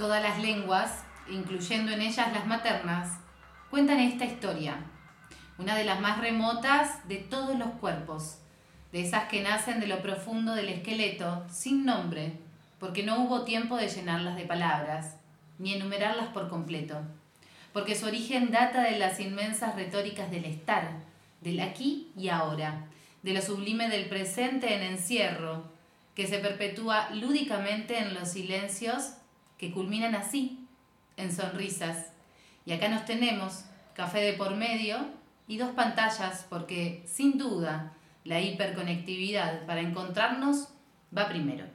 Todas las lenguas, incluyendo en ellas las maternas, cuentan esta historia, una de las más remotas de todos los cuerpos, de esas que nacen de lo profundo del esqueleto, sin nombre, porque no hubo tiempo de llenarlas de palabras, ni enumerarlas por completo, porque su origen data de las inmensas retóricas del estar, del aquí y ahora, de lo sublime del presente en encierro, que se perpetúa lúdicamente en los silencios que culminan así, en sonrisas. Y acá nos tenemos, café de por medio y dos pantallas, porque sin duda la hiperconectividad para encontrarnos va primero.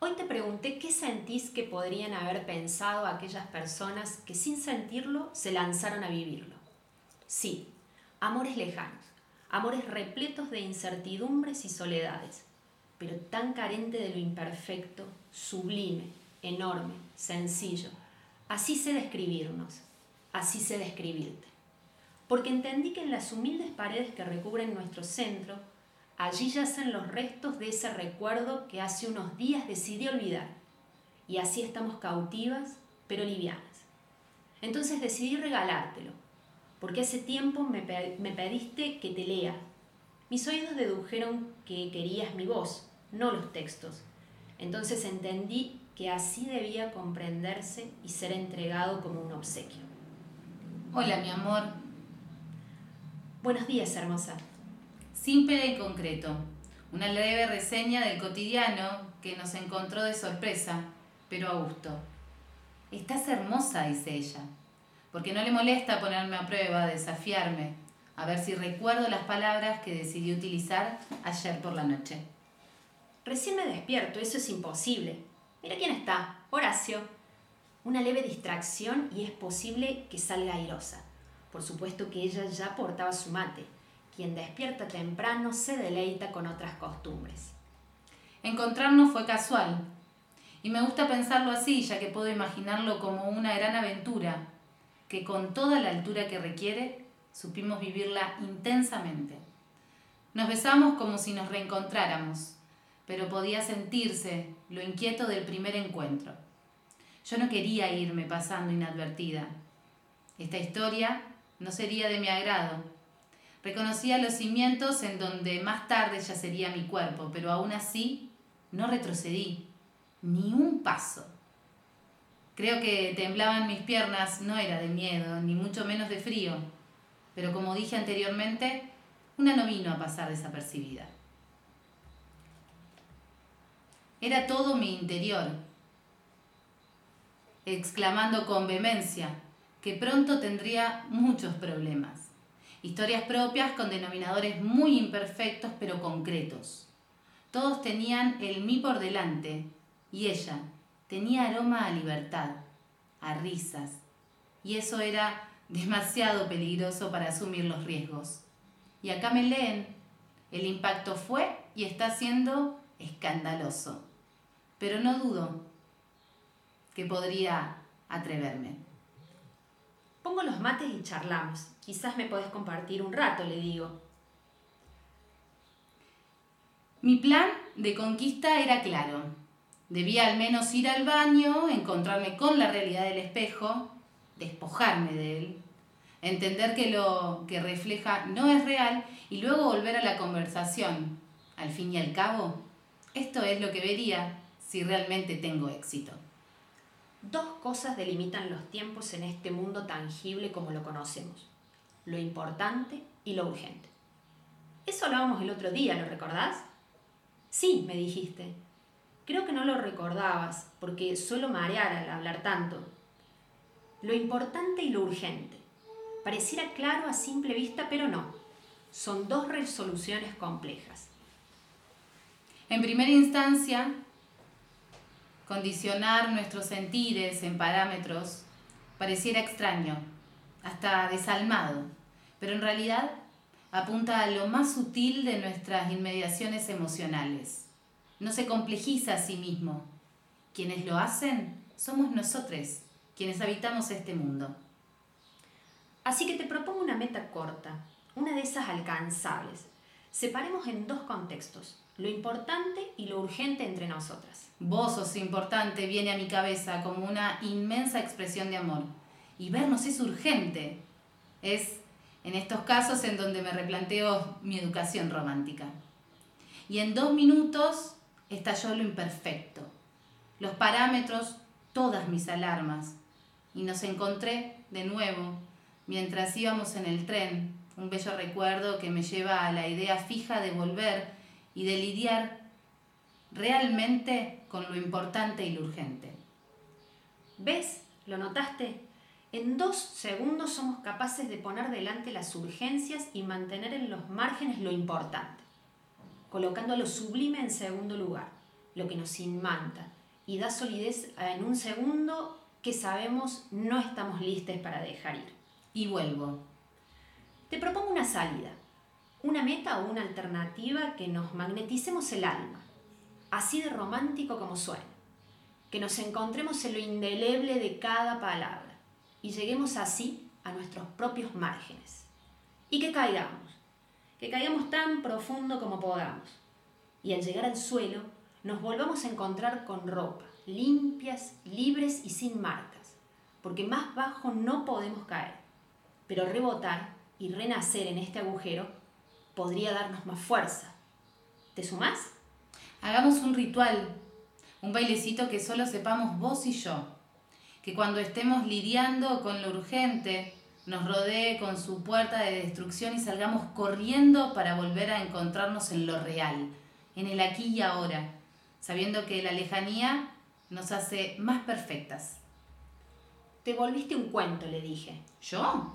Hoy te pregunté qué sentís que podrían haber pensado aquellas personas que sin sentirlo se lanzaron a vivirlo. Sí, amores lejanos, amores repletos de incertidumbres y soledades, pero tan carente de lo imperfecto, sublime, enorme, sencillo. Así sé describirnos, así sé describirte. Porque entendí que en las humildes paredes que recubren nuestro centro, allí yacen los restos de ese recuerdo que hace unos días decidí olvidar. Y así estamos cautivas, pero livianas. Entonces decidí regalártelo, porque hace tiempo me, me pediste que te lea. Mis oídos dedujeron que querías mi voz, no los textos. Entonces entendí que así debía comprenderse y ser entregado como un obsequio. Hola, mi amor. Buenos días, hermosa. Simple y concreto. Una leve reseña del cotidiano que nos encontró de sorpresa, pero a gusto. Estás hermosa, dice ella, porque no le molesta ponerme a prueba, desafiarme, a ver si recuerdo las palabras que decidí utilizar ayer por la noche. Recién me despierto, eso es imposible. Mira quién está, Horacio. Una leve distracción y es posible que salga airosa. Por supuesto que ella ya portaba su mate. Quien despierta temprano se deleita con otras costumbres. Encontrarnos fue casual. Y me gusta pensarlo así, ya que puedo imaginarlo como una gran aventura, que con toda la altura que requiere, supimos vivirla intensamente. Nos besamos como si nos reencontráramos pero podía sentirse lo inquieto del primer encuentro. Yo no quería irme pasando inadvertida. Esta historia no sería de mi agrado. Reconocía los cimientos en donde más tarde ya sería mi cuerpo, pero aún así no retrocedí, ni un paso. Creo que temblaban mis piernas, no era de miedo, ni mucho menos de frío, pero como dije anteriormente, una no vino a pasar desapercibida. Era todo mi interior, exclamando con vehemencia que pronto tendría muchos problemas. Historias propias con denominadores muy imperfectos pero concretos. Todos tenían el mí por delante y ella tenía aroma a libertad, a risas. Y eso era demasiado peligroso para asumir los riesgos. Y acá me leen, el impacto fue y está siendo escandaloso pero no dudo que podría atreverme. Pongo los mates y charlamos. Quizás me podés compartir un rato, le digo. Mi plan de conquista era claro. Debía al menos ir al baño, encontrarme con la realidad del espejo, despojarme de él, entender que lo que refleja no es real y luego volver a la conversación. Al fin y al cabo, esto es lo que vería si realmente tengo éxito. Dos cosas delimitan los tiempos en este mundo tangible como lo conocemos, lo importante y lo urgente. Eso hablábamos el otro día, ¿lo recordás? Sí, me dijiste. Creo que no lo recordabas porque suelo marear al hablar tanto. Lo importante y lo urgente. Pareciera claro a simple vista, pero no. Son dos resoluciones complejas. En primera instancia, condicionar nuestros sentires en parámetros pareciera extraño, hasta desalmado, pero en realidad apunta a lo más sutil de nuestras inmediaciones emocionales. No se complejiza a sí mismo. Quienes lo hacen somos nosotros, quienes habitamos este mundo. Así que te propongo una meta corta, una de esas alcanzables. Separemos en dos contextos, lo importante y lo urgente entre nosotras. Vos sos importante, viene a mi cabeza como una inmensa expresión de amor. Y vernos es urgente. Es en estos casos en donde me replanteo mi educación romántica. Y en dos minutos estalló lo imperfecto, los parámetros, todas mis alarmas. Y nos encontré de nuevo mientras íbamos en el tren, un bello recuerdo que me lleva a la idea fija de volver y de lidiar realmente con lo importante y lo urgente. ¿Ves? ¿Lo notaste? En dos segundos somos capaces de poner delante las urgencias y mantener en los márgenes lo importante, colocando lo sublime en segundo lugar, lo que nos inmanta y da solidez en un segundo que sabemos no estamos listos para dejar ir. Y vuelvo. Te propongo una salida, una meta o una alternativa que nos magneticemos el alma, así de romántico como suena, que nos encontremos en lo indeleble de cada palabra y lleguemos así a nuestros propios márgenes. Y que caigamos, que caigamos tan profundo como podamos. Y al llegar al suelo, nos volvamos a encontrar con ropa, limpias, libres y sin marcas, porque más bajo no podemos caer. Pero rebotar y renacer en este agujero podría darnos más fuerza. ¿Te sumás? Hagamos un ritual, un bailecito que solo sepamos vos y yo que cuando estemos lidiando con lo urgente, nos rodee con su puerta de destrucción y salgamos corriendo para volver a encontrarnos en lo real, en el aquí y ahora, sabiendo que la lejanía nos hace más perfectas. Te volviste un cuento, le dije. ¿Yo?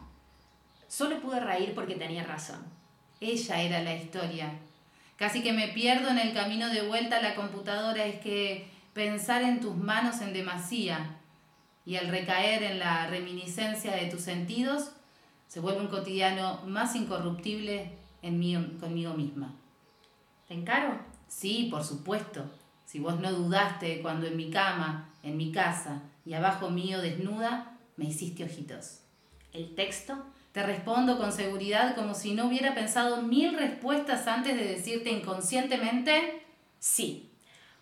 Solo pude reír porque tenía razón. Ella era la historia. Casi que me pierdo en el camino de vuelta a la computadora, es que pensar en tus manos en demasía, y al recaer en la reminiscencia de tus sentidos, se vuelve un cotidiano más incorruptible en mí, conmigo misma. ¿Te encaro? Sí, por supuesto. Si vos no dudaste cuando en mi cama, en mi casa y abajo mío desnuda, me hiciste ojitos. ¿El texto? Te respondo con seguridad como si no hubiera pensado mil respuestas antes de decirte inconscientemente, sí,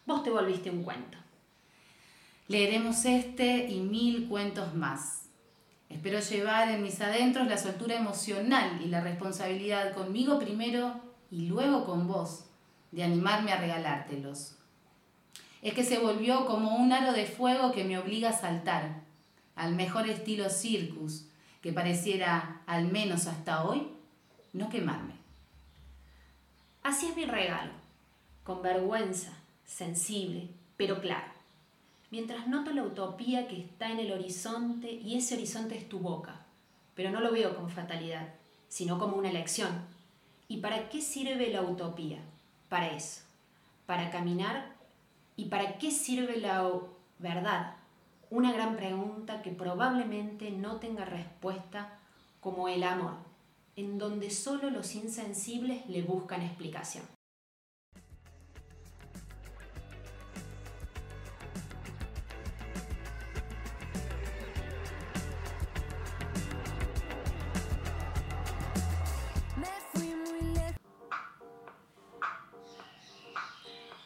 vos te volviste un cuento. Leeremos este y mil cuentos más. Espero llevar en mis adentros la soltura emocional y la responsabilidad conmigo primero y luego con vos, de animarme a regalártelos. Es que se volvió como un aro de fuego que me obliga a saltar, al mejor estilo circus, que pareciera, al menos hasta hoy, no quemarme. Así es mi regalo, con vergüenza, sensible, pero claro mientras noto la utopía que está en el horizonte y ese horizonte es tu boca, pero no lo veo como fatalidad, sino como una elección. ¿Y para qué sirve la utopía? Para eso, para caminar. ¿Y para qué sirve la verdad? Una gran pregunta que probablemente no tenga respuesta como el amor, en donde solo los insensibles le buscan explicación.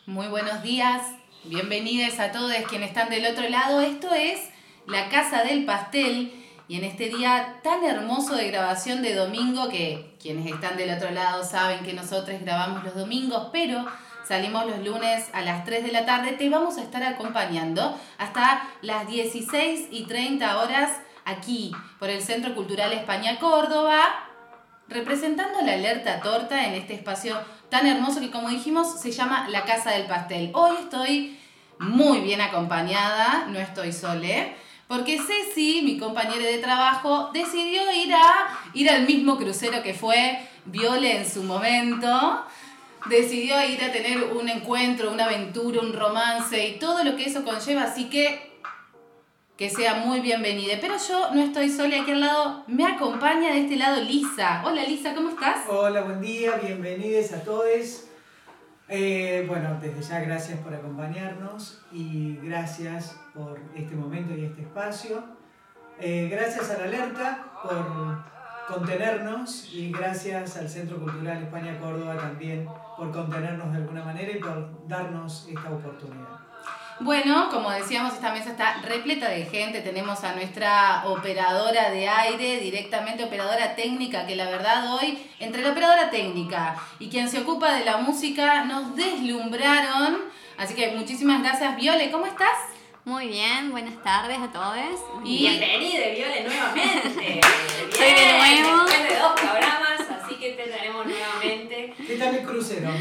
Muy buenos días, bienvenidos a todos quienes están del otro lado. Esto es La Casa del Pastel y en este día tan hermoso de grabación de domingo que quienes están del otro lado saben que nosotros grabamos los domingos, pero salimos los lunes a las 3 de la tarde, te vamos a estar acompañando hasta las 16 y 30 horas aquí por el Centro Cultural España Córdoba, representando la alerta torta en este espacio tan hermoso que como dijimos se llama La Casa del Pastel. Hoy estoy muy bien acompañada, no estoy sole, porque Ceci, mi compañera de trabajo, decidió ir, a, ir al mismo crucero que fue Viole en su momento. Decidió ir a tener un encuentro, una aventura, un romance y todo lo que eso conlleva, así que que sea muy bienvenida. Pero yo no estoy sola, aquí al lado me acompaña de este lado Lisa. Hola Lisa, ¿cómo estás? Hola, buen día, bienvenidos a todos. Eh, bueno, desde ya gracias por acompañarnos y gracias por este momento y este espacio. Eh, gracias a la alerta por contenernos y gracias al Centro Cultural España Córdoba también por contenernos de alguna manera y por darnos esta oportunidad. Bueno, como decíamos, esta mesa está repleta de gente. Tenemos a nuestra operadora de aire, directamente operadora técnica, que la verdad hoy, entre la operadora técnica y quien se ocupa de la música, nos deslumbraron. Así que muchísimas gracias, Viole. ¿Cómo estás? Muy bien, buenas tardes a todos. Y bienvenida, Viole, nuevamente. Soy de nuevo. Después de dos programas, así que te tenemos nuevamente. ¿Qué tal el crucero?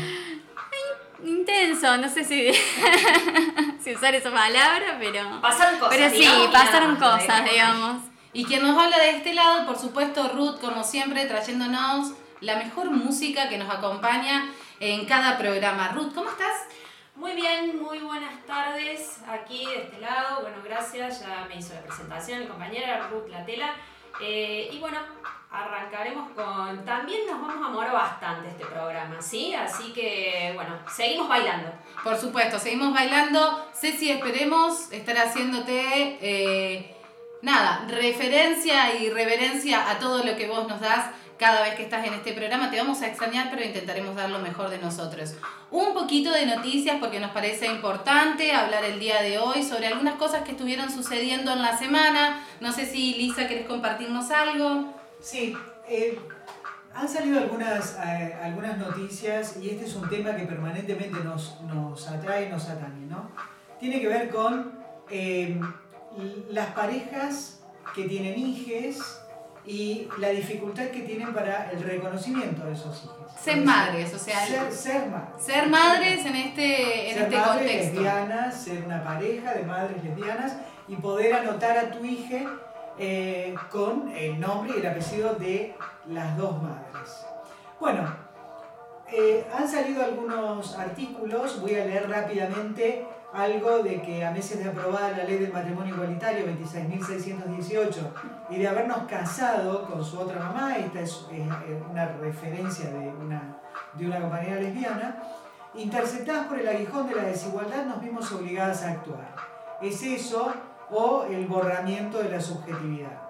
Intenso, no sé si, si usar esa palabra, pero. Pasaron cosas. Pero sí, digamos, pasaron cosas, digamos. Y quien nos habla de este lado, por supuesto, Ruth, como siempre, trayéndonos la mejor música que nos acompaña en cada programa. Ruth, ¿cómo estás? Muy bien, muy buenas tardes aquí de este lado. Bueno, gracias, ya me hizo la presentación mi compañera Ruth Latela. Eh, y bueno, arrancaremos con... También nos vamos a morar bastante este programa, ¿sí? Así que, bueno, seguimos bailando. Por supuesto, seguimos bailando. Ceci, esperemos estar haciéndote, eh, nada, referencia y reverencia a todo lo que vos nos das cada vez que estás en este programa. Te vamos a extrañar, pero intentaremos dar lo mejor de nosotros. Un poquito de noticias porque nos parece importante hablar el día de hoy sobre algunas cosas que estuvieron sucediendo en la semana. No sé si Lisa querés compartirnos algo. Sí, eh, han salido algunas, eh, algunas noticias y este es un tema que permanentemente nos, nos atrae, nos atañe, ¿no? Tiene que ver con eh, las parejas que tienen hijes y la dificultad que tienen para el reconocimiento de esos hijos. Ser madres, o sea, Ser, ser madres. ser madres en este, en ser este madres contexto. lesbianas, ser una pareja de madres lesbianas y poder anotar a tu hija eh, con el nombre y el apellido de las dos madres. Bueno, eh, han salido algunos artículos, voy a leer rápidamente algo de que a meses de aprobada la ley del matrimonio igualitario 26.618 y de habernos casado con su otra mamá, esta es una referencia de una, de una compañera lesbiana, interceptadas por el aguijón de la desigualdad nos vimos obligadas a actuar. ¿Es eso o el borramiento de la subjetividad?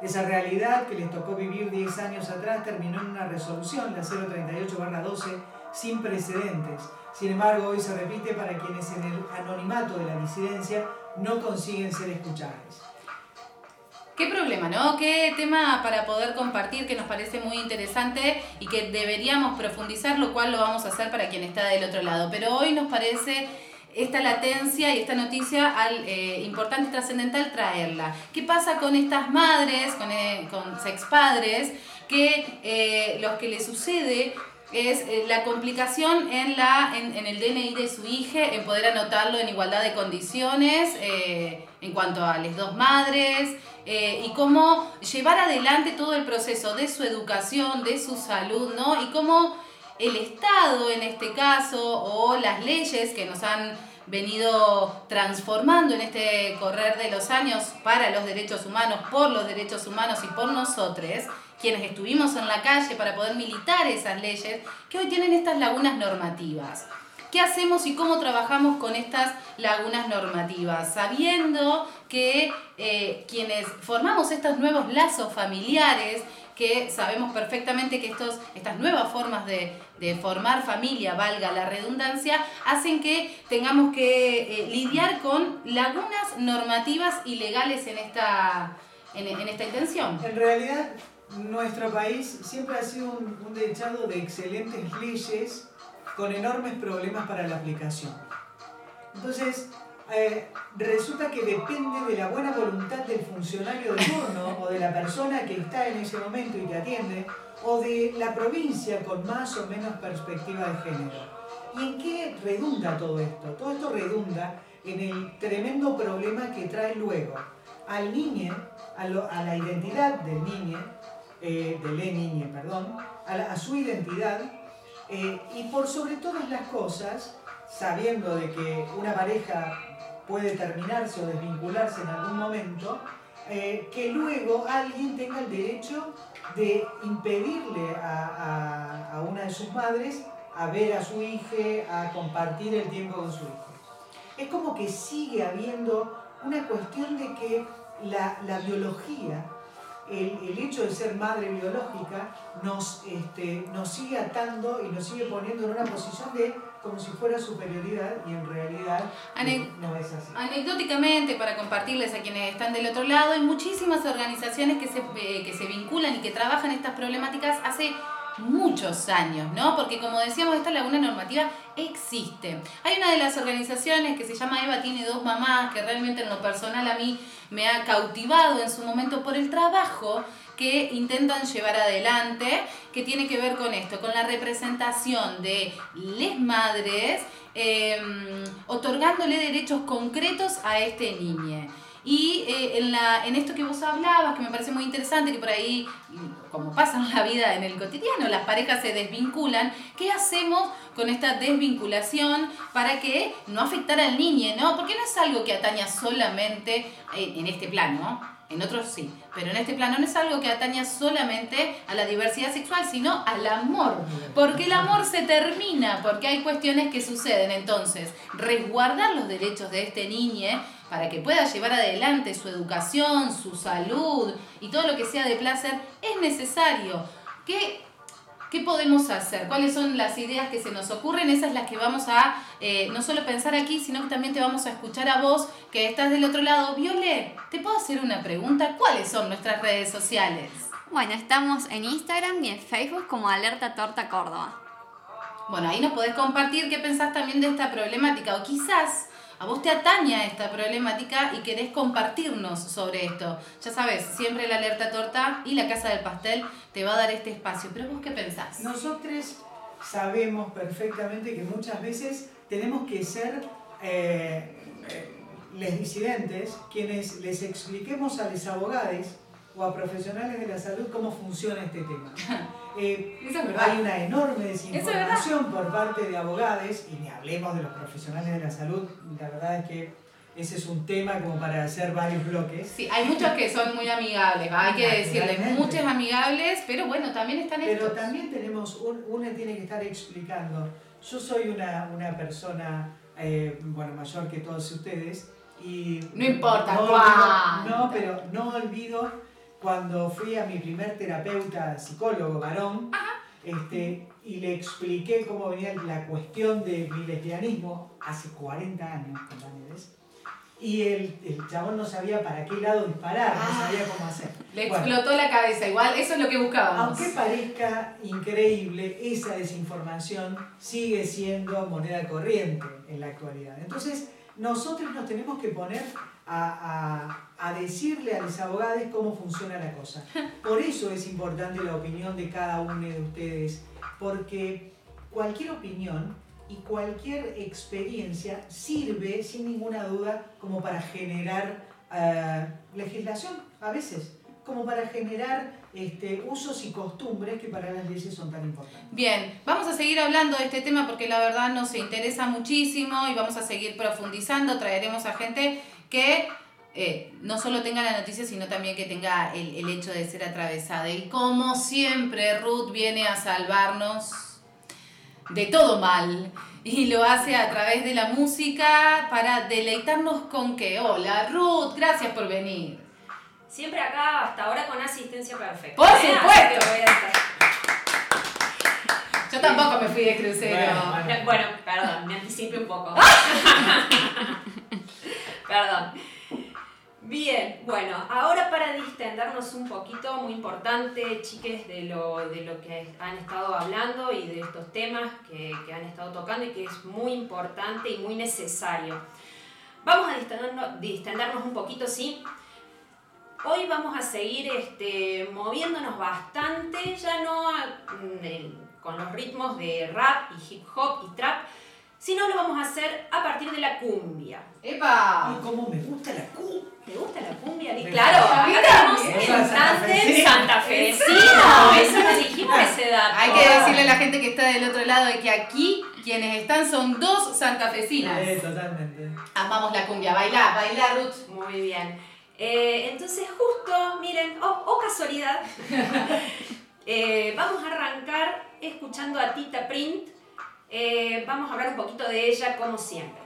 Esa realidad que les tocó vivir 10 años atrás terminó en una resolución, la 038-12, sin precedentes. Sin embargo, hoy se repite para quienes en el anonimato de la disidencia no consiguen ser escuchados. Qué problema, ¿no? Qué tema para poder compartir que nos parece muy interesante y que deberíamos profundizar, lo cual lo vamos a hacer para quien está del otro lado. Pero hoy nos parece esta latencia y esta noticia al, eh, importante trascendental traerla. ¿Qué pasa con estas madres, con, eh, con sexpadres, que eh, los que les sucede es eh, la complicación en, la, en, el DNI de su hija, en poder anotarlo en igualdad de condiciones eh, en cuanto a las dos madres y cómo llevar adelante todo el proceso de su educación, de su salud, ¿no? Y cómo el Estado en este caso o las leyes que nos han venido transformando en este correr de los años para los derechos humanos, por los derechos humanos y por nosotros, quienes estuvimos en la calle para poder militar esas leyes, que hoy tienen estas lagunas normativas. ¿Qué hacemos y cómo trabajamos con estas lagunas normativas? Sabiendo que eh, quienes formamos estos nuevos lazos familiares, que sabemos perfectamente que estos, estas nuevas formas de, de formar familia, valga la redundancia, hacen que tengamos que eh, lidiar con lagunas normativas y legales en esta, en, en esta intención. En realidad, nuestro país siempre ha sido un, un dechado de excelentes leyes con enormes problemas para la aplicación. Entonces, eh, resulta que depende de la buena voluntad del funcionario de turno o de la persona que está en ese momento y te atiende o de la provincia con más o menos perspectiva de género. ¿Y en qué redunda todo esto? Todo esto redunda en el tremendo problema que trae luego al niño, a, lo- a la identidad del niño, eh, de le niñe, perdón, a su identidad eh, y por sobre todas las cosas, sabiendo de que una pareja puede terminarse o desvincularse en algún momento, eh, que luego alguien tenga el derecho de impedirle a, a- a una de sus madres a ver a su hija, a compartir el tiempo con su hijo. Es como que sigue habiendo una cuestión de que la, la biología el, el hecho de ser madre biológica nos, este, nos sigue atando y nos sigue poniendo en una posición de como si fuera superioridad y en realidad Ane- no, no es así. Anecdóticamente, para compartirles a quienes están del otro lado, hay muchísimas organizaciones que se, eh, que se vinculan y que trabajan estas problemáticas hace muchos años, ¿no? Porque como decíamos, esta laguna normativa existe. Hay una de las organizaciones que se llama Eva tiene dos mamás, que realmente en lo personal a mí me ha cautivado en su momento por el trabajo que intentan llevar adelante, que tiene que ver con esto, con la representación de les madres, eh, otorgándole derechos concretos a este niño. Y eh, en, la, en esto que vos hablabas, que me parece muy interesante, que por ahí, como pasa en la vida en el cotidiano, las parejas se desvinculan, ¿qué hacemos con esta desvinculación para que no afectara al niño, ¿no? Porque no es algo que ataña solamente en este plano, ¿no? En otros sí, pero en este plano no es algo que ataña solamente a la diversidad sexual, sino al amor. Porque el amor se termina, porque hay cuestiones que suceden. Entonces, resguardar los derechos de este niño para que pueda llevar adelante su educación, su salud y todo lo que sea de placer es necesario. ¿Qué, qué podemos hacer? ¿Cuáles son las ideas que se nos ocurren? Esas las que vamos a eh, no solo pensar aquí, sino que también te vamos a escuchar a vos que estás del otro lado. Viole, ¿te puedo hacer una pregunta? ¿Cuáles son nuestras redes sociales? Bueno, estamos en Instagram y en Facebook como Alerta Torta Córdoba. Bueno, ahí nos podés compartir qué pensás también de esta problemática o quizás a vos te ataña esta problemática y querés compartirnos sobre esto. Ya sabes, siempre la alerta torta y la casa del pastel te va a dar este espacio. Pero vos qué pensás? Nosotros sabemos perfectamente que muchas veces tenemos que ser eh, eh, les disidentes quienes les expliquemos a los abogados o a profesionales de la salud cómo funciona este tema. Eh, Eso es verdad. hay una enorme es desinformación por parte de abogados y ni hablemos de los profesionales de la salud. La verdad es que ese es un tema como para hacer varios bloques. Sí, hay muchos que son muy amigables, ¿va? hay que decirles, muchos amigables, pero bueno, también están Pero estos. también tenemos, un, una tiene que estar explicando. Yo soy una, una persona, eh, bueno, mayor que todos ustedes y... No importa no, cuánto. No, pero no olvido cuando fui a mi primer terapeuta psicólogo varón este, y le expliqué cómo venía la cuestión de mi lesbianismo hace 40 años, compañeros. Y el, el chabón no sabía para qué lado disparar, no Ah. sabía cómo hacer. Le Bueno. explotó la cabeza, igual, eso es lo que buscábamos. Aunque parezca increíble, esa desinformación sigue siendo moneda corriente en la actualidad. Entonces, nosotros nos tenemos que poner a, a- a decirle a los abogados cómo funciona la cosa. Por eso es importante la opinión de cada uno de ustedes, porque cualquier opinión y cualquier experiencia sirve, sin ninguna duda, como para generar eh, legislación, a veces, como para generar este, usos y costumbres que para las leyes son tan importantes. Bien, vamos a seguir hablando de este tema porque la verdad nos interesa muchísimo y vamos a seguir profundizando. Traeremos a gente que eh, no solo tenga la noticia, sino también que tenga el, el hecho de ser atravesada. Y como siempre, Ruth viene a salvarnos de todo mal. Y lo hace a través de la música para deleitarnos con que, hola Ruth, gracias por venir. Siempre acá, hasta ahora con asistencia perfecta. Por ¿eh? supuesto. Yo tampoco me fui de crucero. Bueno, bueno. Bueno, perdón, me anticipé un poco. perdón. Bien, bueno, ahora para distendernos un poquito, muy importante, chiques, de lo, de lo que han estado hablando y de estos temas que, que han estado tocando y que es muy importante y muy necesario. Vamos a distendernos, distendernos un poquito, ¿sí? Hoy vamos a seguir este, moviéndonos bastante, ya no mm, con los ritmos de rap y hip hop y trap, sino lo vamos a hacer a partir de la cumbia. ¡Epa! Ay, cómo me gusta la Q. ¿Te gusta la cumbia? Me Claro, acá el sos tándem santafesino. Eso no dijimos ese dato. Hay que decirle a la gente que está del otro lado de que aquí quienes están son dos santafesinas. Eh, totalmente. Amamos la cumbia, baila, baila Ruth. Muy bien. Eh, entonces, justo, miren, oh, oh casualidad, eh, vamos a arrancar escuchando a Tita Print. Eh, vamos a hablar un poquito de ella, como siempre.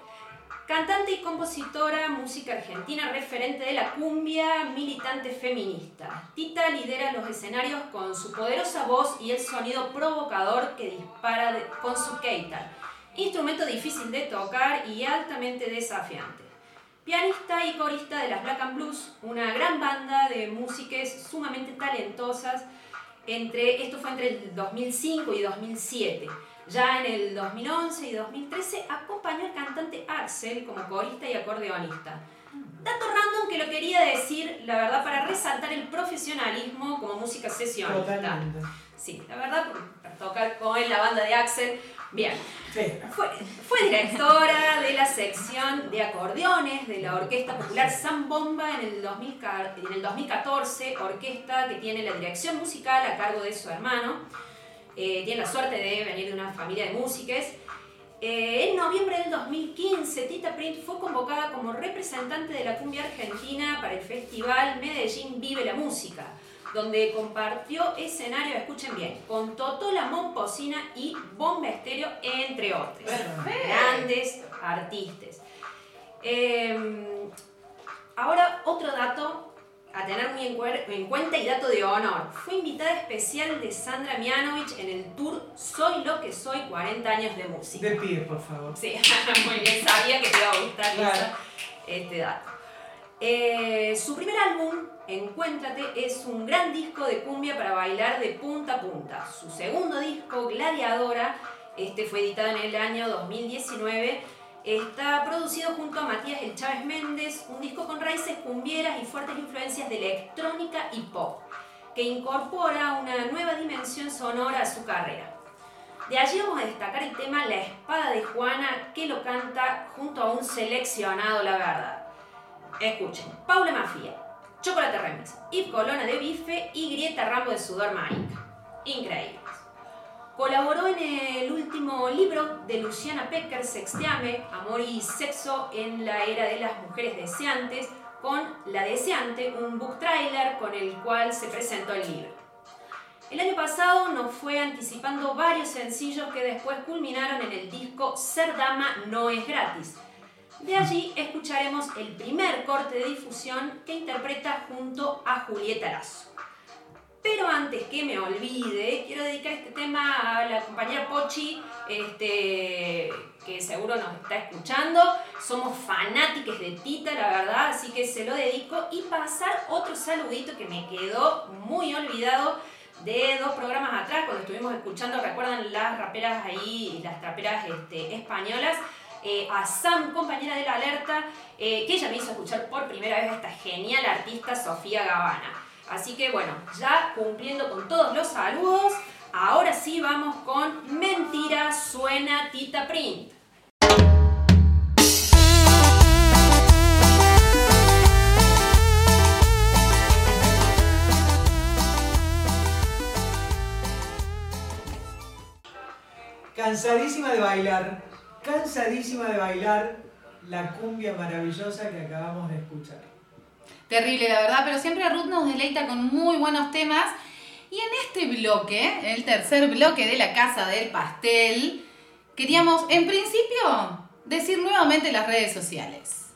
Cantante y compositora, música argentina, referente de la cumbia, militante feminista. Tita lidera los escenarios con su poderosa voz y el sonido provocador que dispara con su keitar, instrumento difícil de tocar y altamente desafiante. Pianista y corista de las Black and Blues, una gran banda de músicas sumamente talentosas. Entre, esto fue entre el 2005 y 2007 ya en el 2011 y 2013 acompañó al cantante Axel como corista y acordeonista. Dato random que lo quería decir, la verdad, para resaltar el profesionalismo como música sesionista. Sí, la verdad, para tocar con la banda de Axel. Bien. Fue, fue, directora de la sección de acordeones de la Orquesta Popular San Bomba en el, en el 2014, orquesta que tiene la dirección musical a cargo de su hermano. Eh, tiene la suerte de venir de una familia de músicos. Eh, en noviembre del 2015, Tita Print fue convocada como representante de la cumbia argentina para el festival Medellín Vive la Música, donde compartió escenario, escuchen bien, con Totó la Momposina y Bomba Estéreo, entre otros. Grandes artistas. Em, ahora, otro dato a tener muy en, cuenta y dato de honor. Fue invitada especial de Sandra Mianovich en el tour Soy lo que soy, 40 años de música. De pie, por favor. Sí, muy bien, sabía que te iba a gustar este dato. Eh, su primer álbum, Encuéntrate, es un gran disco de cumbia para bailar de punta a punta. Su segundo disco, Gladiadora, este fue editado en el año 2019 Está producido junto a Matías El Chávez Méndez, un disco con raíces cumbieras y fuertes influencias de electrónica y pop, que incorpora una nueva dimensión sonora a su carrera. De allí vamos a destacar el tema La Espada de Juana, que lo canta junto a un seleccionado, la verdad. Escuchen, Paula Mafia, Chocolate Remix, Yves Colona de Bife y Grieta Rambo de Sudor Mágica. Increíble. Colaboró en el último libro de Luciana Pecker, Sextiame, Amor y Sexo en la Era de las Mujeres Deseantes, con La Deseante, un book trailer con el cual se presentó el libro. El año pasado nos fue anticipando varios sencillos que después culminaron en el disco Ser Dama no es gratis. De allí escucharemos el primer corte de difusión que interpreta junto a Julieta Lazo. Pero antes que me olvide, quiero dedicar este tema a la compañera Pochi, este, que seguro nos está escuchando. Somos fanáticos de Tita, la verdad, así que se lo dedico. Y pasar otro saludito que me quedó muy olvidado de dos programas atrás, cuando estuvimos escuchando, recuerdan las raperas ahí, las raperas este, españolas. Eh, a Sam, compañera de la alerta, eh, que ella me hizo escuchar por primera vez a esta genial artista Sofía Gavana. Así que bueno, ya cumpliendo con todos los saludos, ahora sí vamos con Mentira suena Tita Print. Cansadísima de bailar, cansadísima de bailar la cumbia maravillosa que acabamos de escuchar. Terrible, la verdad, pero siempre Ruth nos deleita con muy buenos temas. Y en este bloque, el tercer bloque de la Casa del Pastel, queríamos, en principio, decir nuevamente las redes sociales.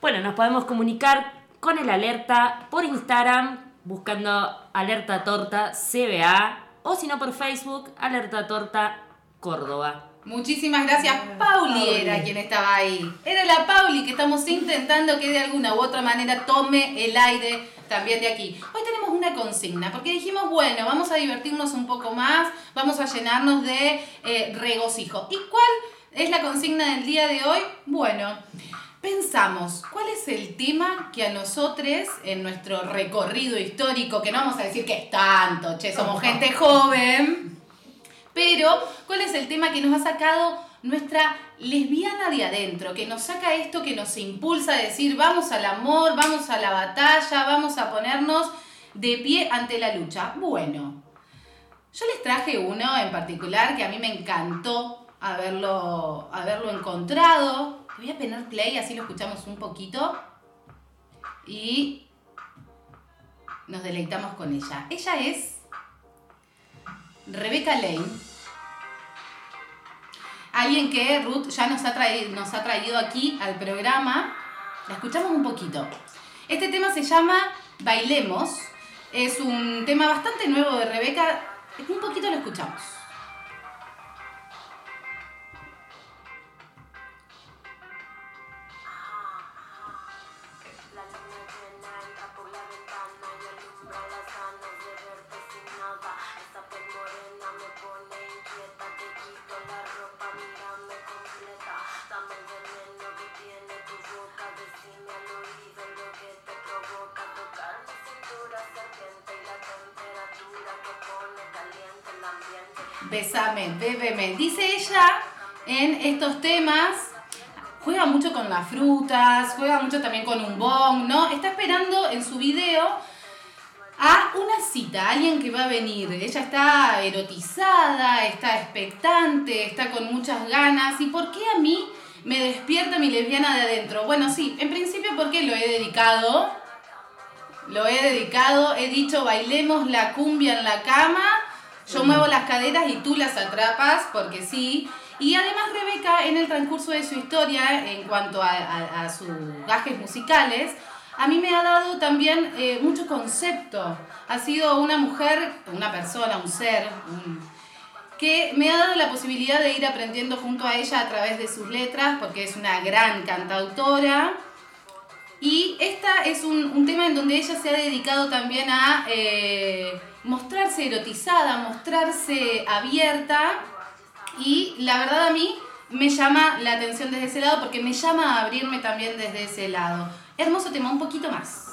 Bueno, nos podemos comunicar con el alerta por Instagram, buscando Alerta Torta CBA, o si no por Facebook, Alerta Torta Córdoba. Muchísimas gracias. Pauli era quien estaba ahí. Era la Pauli que estamos intentando que de alguna u otra manera tome el aire también de aquí. Hoy tenemos una consigna, porque dijimos, bueno, vamos a divertirnos un poco más, vamos a llenarnos de eh, regocijo. ¿Y cuál es la consigna del día de hoy? Bueno, pensamos, ¿cuál es el tema que a nosotros en nuestro recorrido histórico, que no vamos a decir que es tanto, che, somos gente joven, pero, ¿cuál es el tema que nos ha sacado nuestra lesbiana de adentro? Que nos saca esto, que nos impulsa a decir, vamos al amor, vamos a la batalla, vamos a ponernos de pie ante la lucha. Bueno, yo les traje uno en particular que a mí me encantó haberlo, encontrado. Voy a poner play, así lo escuchamos un poquito. Y nos deleitamos con ella. Ella es Rebecca Lane. Alguien que Ruth ya nos ha, traído, nos ha traído aquí al programa. La escuchamos un poquito. Este tema se llama Bailemos. Es un tema bastante nuevo de Rebeca. Un poquito lo escuchamos. En estos temas, juega mucho con las frutas, juega mucho también con un bong, ¿no? Está esperando en su video a una cita, a alguien que va a venir. Ella está erotizada, está expectante, está con muchas ganas. ¿Y por qué a mí me despierta mi lesbiana de adentro? Bueno, sí, en principio porque lo he dedicado. Lo he dedicado, he dicho bailemos la cumbia en la cama. Yo muevo las caderas y tú las atrapas, porque sí. Y además Rebeca, en el transcurso de su historia, en cuanto a, a- a sus gajes musicales, a mí me ha dado también eh, mucho concepto. Ha sido una mujer, una persona, un ser, un- que me ha dado la posibilidad de ir aprendiendo junto a ella a través de sus letras, porque es una gran cantautora. Y esta es un, un tema en donde ella se ha dedicado también a eh, mostrarse erotizada, mostrarse abierta. Y la verdad a mí me llama la atención desde ese lado porque me llama a abrirme también desde ese lado. Hermoso tema, un poquito más.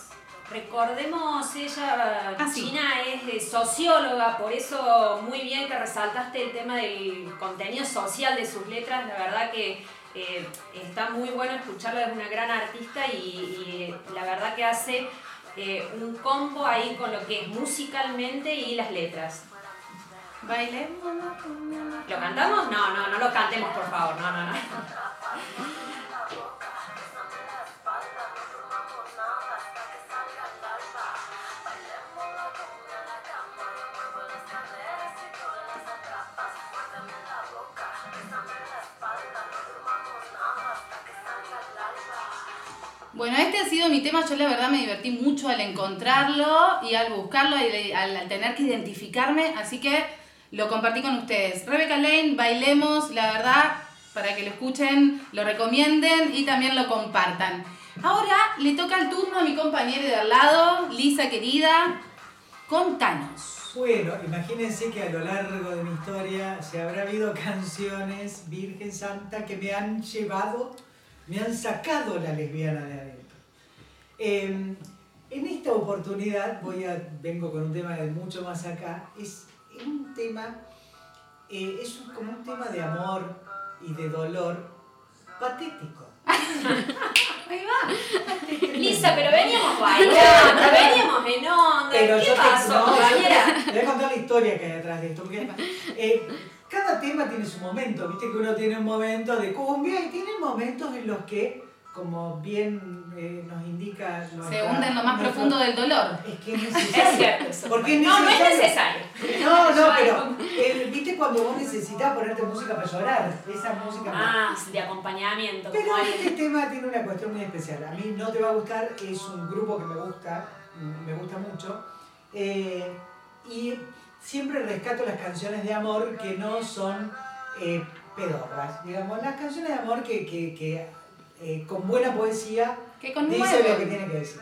Recordemos, ella, Ah, sí. China, es eh, socióloga, por eso muy bien que resaltaste el tema del contenido social de sus letras. La verdad que eh, está muy bueno escucharla, es una gran artista y, y la verdad que hace eh, un combo ahí con lo que es musicalmente y las letras. Bailemos. ¿Lo cantamos? No, no, no lo cantemos, por favor. No, no, no. Bueno, este ha sido mi tema. Yo la verdad me divertí mucho al encontrarlo y al buscarlo y al, al tener que identificarme. Así que lo compartí con ustedes. Rebecca Lane, bailemos, la verdad, para que lo escuchen, lo recomienden y también lo compartan. Ahora le toca el turno a mi compañera de al lado, Lisa querida. Contanos. Bueno, imagínense que a lo largo de mi historia se habrá habido canciones, Virgen Santa, que me han llevado, me han sacado la lesbiana de adentro. Eh, en esta oportunidad voy a, vengo con un tema de mucho más acá. Es un tema, eh, es un- como un tema de amor y de dolor patético. Ahí va. Lisa, pero veníamos bailando, veníamos en onda. Pero ¿Qué yo te- pasó, no, compañera? Te voy a contar la historia que hay detrás de esto. Porque, eh, cada tema tiene su momento. Viste que uno tiene un momento de cumbia y tiene momentos en los que, como bien eh, nos indica. Se nuestra- hunde en lo más nuestro- profundo del dolor. Es que es Es necesario. cierto eso. Porque es No, no es necesario. No, no, pero eh, viste cuando vos necesitas ponerte música para llorar. Esa música. Ah, de acompañamiento. Pero como hay- este tema tiene una cuestión muy especial. A mí no te va a gustar, es un grupo que me gusta, me gusta mucho. eh, y siempre rescato las canciones de amor que no son eh, pedorras. Digamos, las canciones de amor que, que- que, eh, con buena poesía Que dice lo que tiene que decir.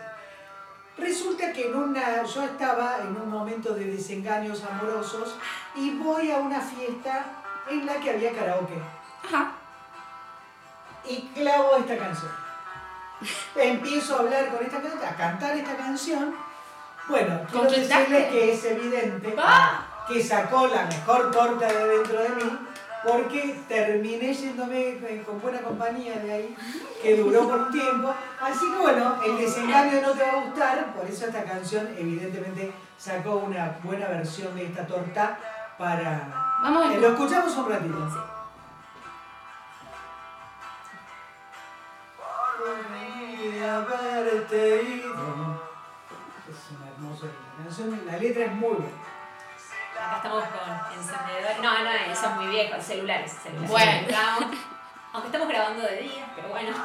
Resulta que en una, yo estaba en un momento de desengaños amorosos y voy a una fiesta en la que había karaoke Ajá. y clavo esta canción. Empiezo a hablar con esta canción, a cantar esta canción. Bueno, quiero decirles que es evidente ¡Ah! que sacó la mejor torta de dentro de mí porque terminé yéndome eh, con buena compañía de ahí, que duró por un tiempo. Así que bueno, el desengaño no te va a gustar, por eso esta canción evidentemente sacó una buena versión de esta torta para... Vamos a Eh, lo escuchamos un ratito. Podría haberte ido. Es una hermosa canción, la letra es muy buena. Acá estamos con encendedores. No, no, eso es muy viejo, celulares. celulares. Bueno. Grabamos. Aunque estamos grabando de día, pero bueno.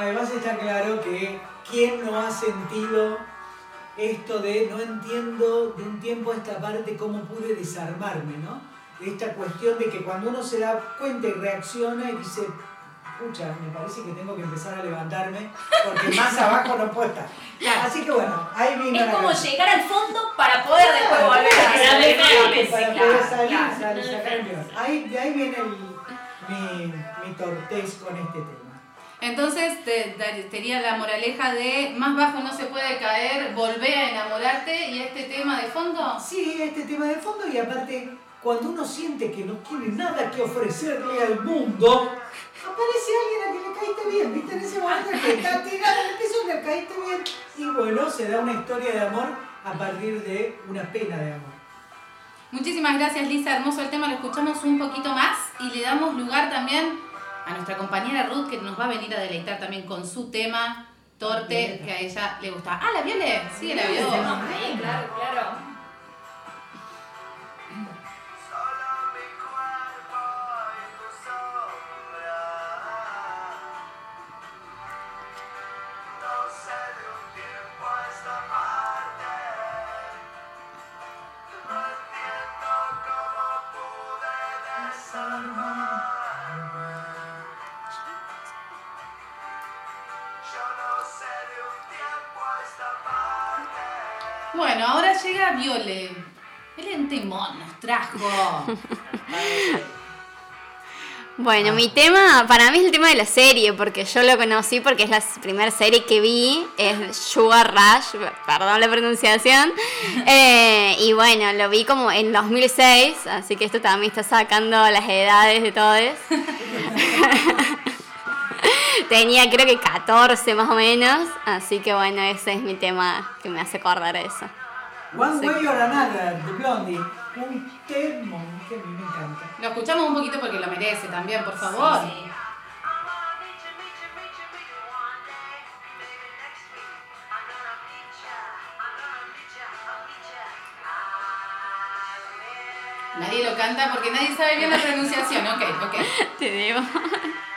Además está claro que quién no ha sentido esto de no entiendo de un tiempo a esta parte cómo pude desarmarme, ¿no? Esta cuestión de que cuando uno se da cuenta y reacciona y dice, pucha, me parece que tengo que empezar a levantarme porque más abajo no puedo estar. Así que bueno, ahí vino Es la como llegar al fondo para poder después volver a salir para poder salir, claro. esa canción. Ahí, de ahí viene el- mi, mi tortez con este tema. Entonces te, sería la moraleja de más bajo no se puede caer, volvé a enamorarte y este tema de fondo. Sí, este tema de fondo y aparte, cuando uno siente que no tiene nada que ofrecerle al mundo, aparece alguien a quien le caíste bien, ¿viste? En ese momento que está tirado en el piso, le caíste bien y bueno, se da una historia de amor a partir de una pena de amor. Muchísimas gracias Lisa, hermoso el tema, lo escuchamos un poquito más y le damos lugar también a nuestra compañera Ruth que nos va a venir a deleitar también con su tema Torte, que a ella le gusta. Ah, ¿la Viole? Sí, la vio. Ahí, claro, claro. Viole. El entemón nos trajo. Bueno, mi tema, para mí es el tema de la serie, porque yo lo conocí porque es la primera serie que vi, es Sugar Rush, perdón la pronunciación, eh, y bueno, lo vi como en 2006, así que esto también está sacando las edades de todos. Tenía creo que 14 más o menos, así que bueno, ese es mi tema que me hace acordar eso. One Sí. Way or Another, de Blondie. Un temón que a mí me encanta. Lo escuchamos un poquito porque lo merece también, por favor. Sí. Nadie lo canta porque nadie sabe bien la pronunciación. Ok, ok. Te digo.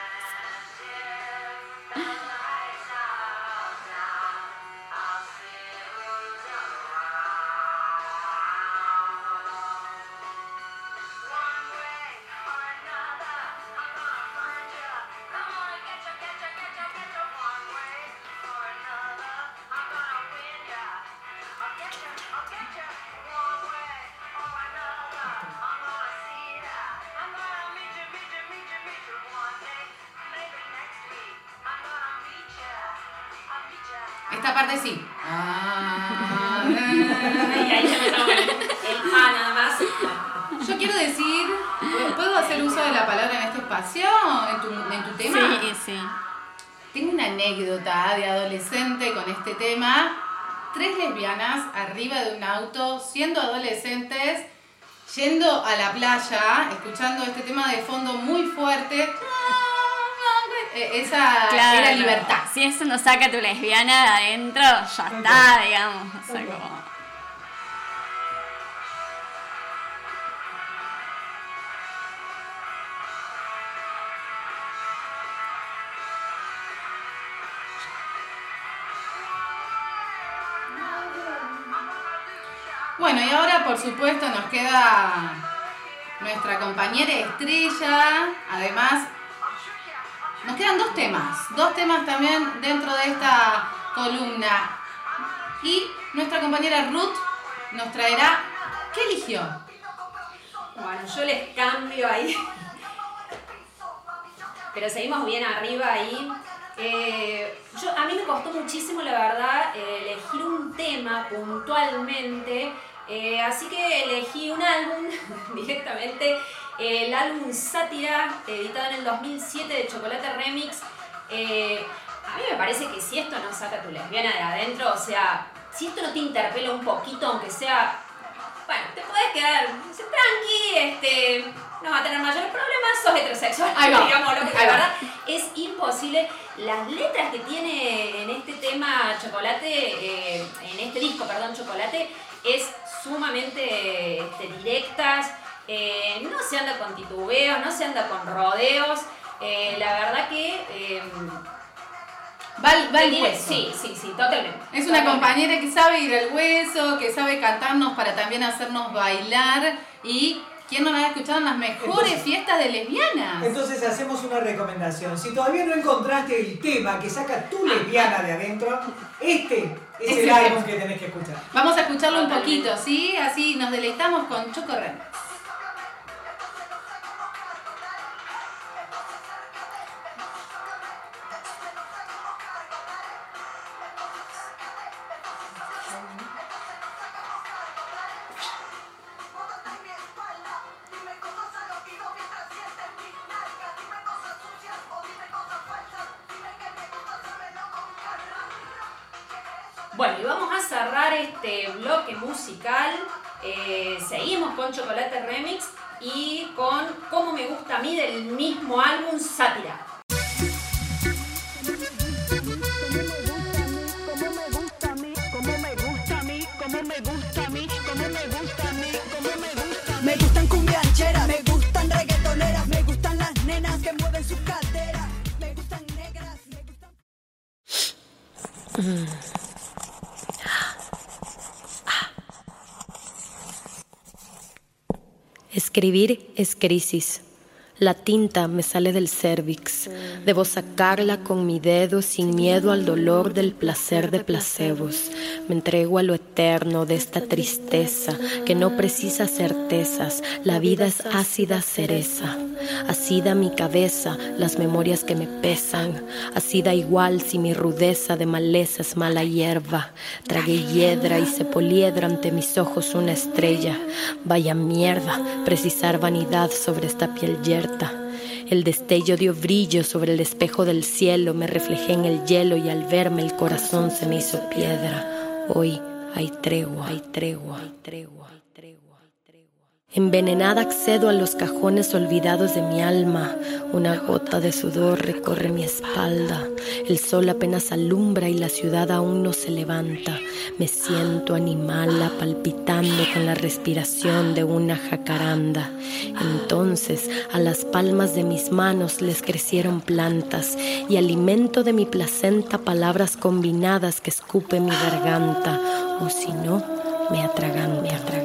este tema de fondo muy fuerte. Eh, Esa Claro, era no. libertad. Si eso no saca a tu lesbiana de adentro, ya está, digamos. O sea, como- Bueno, y ahora por supuesto nos queda nuestra compañera estrella. Además, nos quedan dos temas. Dos temas también dentro de esta columna. Y nuestra compañera Ruth nos traerá. ¿Qué eligió? Bueno, yo les cambio ahí. Pero seguimos bien arriba ahí. Eh, yo, a mí me costó muchísimo, la verdad, elegir un tema puntualmente, eh, así que elegí un álbum directamente, el álbum Sátira, editado en el 2007 de Chocolate Remix. Eh, a mí me parece que si esto no saca tu lesbiana de adentro, o sea, si esto no te interpela un poquito, aunque sea bueno, te puedes quedar tranqui, este, no va a tener mayores problemas, sos heterosexual, digamos, lo que la verdad es imposible. Las letras que tiene en este tema Chocolate, eh, en este disco, perdón, Chocolate, es sumamente este, directas, eh, no se anda con titubeos, no se anda con rodeos. eh, la verdad que... eh, Va, al- va al tiene- hueso. Sí, sí, sí, totalmente. Es una Totalmente. compañera que sabe ir al hueso, que sabe cantarnos para también hacernos bailar y ¿quién no la ha escuchado en las mejores Entonces- fiestas de lesbianas? Entonces hacemos una recomendación. Si todavía no encontraste el tema que saca tu lesbiana de adentro, este es Ese el es. álbum que tenés que escuchar. Vamos a escucharlo un poquito, ¿sí? Así nos deleitamos con Choco Eh, seguimos con Chocolate Remix y con Como me gusta a mí del mismo álbum Sátira. Escribir es crisis. La tinta me sale del cérvix. Debo sacarla con mi dedo sin miedo al dolor del placer de placebos. Me entrego a lo eterno de esta tristeza que no precisa certezas. La vida es ácida cereza. Así mi cabeza las memorias que me pesan. Así da igual si mi rudeza de maleza es mala hierba. Tragué hiedra y se poliedra ante mis ojos una estrella. Vaya mierda, precisar vanidad sobre esta piel yerta. El destello dio brillo sobre el espejo del cielo, me reflejé en el hielo y al verme el corazón se me hizo piedra. Hoy hay tregua, hay tregua, hay tregua. Envenenada accedo a los cajones olvidados de mi alma. Una gota de sudor recorre mi espalda. El sol apenas alumbra y la ciudad aún no se levanta. Me siento animala palpitando con la respiración de una jacaranda. Entonces a las palmas de mis manos les crecieron plantas y alimento de mi placenta palabras combinadas que escupe mi garganta. O si no, me atragan, me atraganta.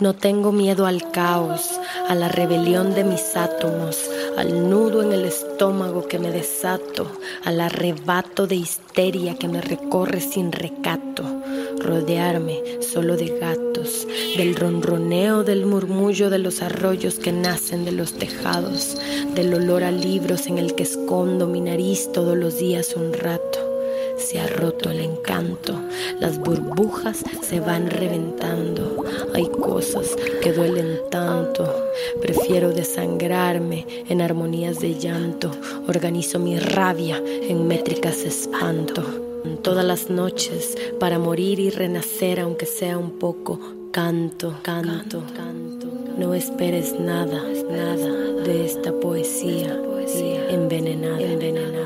No tengo miedo al caos, a la rebelión de mis átomos, al nudo en el estómago que me desato, al arrebato de histeria que me recorre sin recato. Rodearme solo de gatos, del ronroneo del murmullo de los arroyos que nacen de los tejados, del olor a libros en el que escondo mi nariz todos los días un rato se ha roto el encanto, las burbujas se van reventando, hay cosas que duelen tanto, prefiero desangrarme en armonías de llanto, organizo mi rabia en métricas espanto. Todas las noches, para morir y renacer aunque sea un poco, canto, canto, canto. No esperes nada, nada de esta poesía envenenada, envenenada.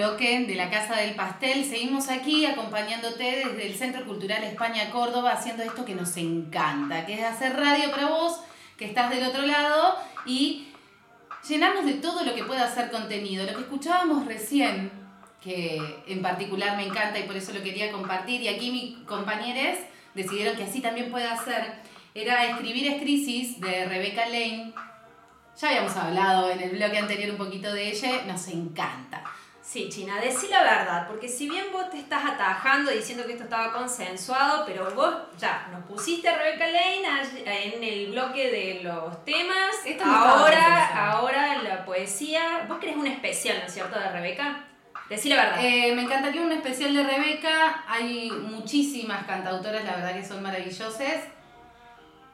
Bloque de la Casa del Pastel. Seguimos aquí acompañándote desde el Centro Cultural España Córdoba haciendo esto que nos encanta, que es hacer radio para vos, que estás del otro lado y llenarnos de todo lo que pueda hacer contenido. Lo que escuchábamos recién, que en particular me encanta y por eso lo quería compartir, y aquí mis compañeros decidieron que así también puede hacer, era Escribir es Crisis de Rebecca Lane. Ya habíamos hablado en el bloque anterior un poquito de ella, nos encanta. Sí, China, decí la verdad, porque si bien vos te estás atajando diciendo que esto estaba consensuado, pero vos ya nos pusiste a Rebeca Lane en el bloque de los temas, Esto no ahora, ahora la poesía, vos querés un especial, ¿no es cierto, de Rebeca? Decí la verdad. Eh, me encantaría un especial de Rebeca. Hay muchísimas cantautoras, la verdad que son maravillosas.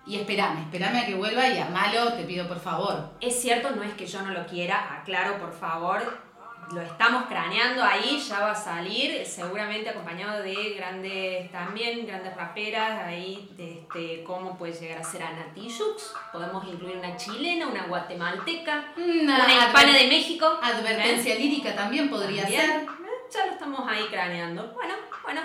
Y espérame, espérame a que vuelva y armalo, te pido por favor. Es cierto, no es que yo no lo quiera, aclaro por favor, lo estamos craneando ahí, ya va a salir, seguramente acompañado de grandes, también grandes raperas, ahí, de este, cómo puede llegar a ser Ana Tijoux, podemos incluir una chilena, una guatemalteca, Una, una hispana de México. Advertencia lírica también podría También. ser. Eh, Ya lo estamos ahí craneando. Bueno, bueno.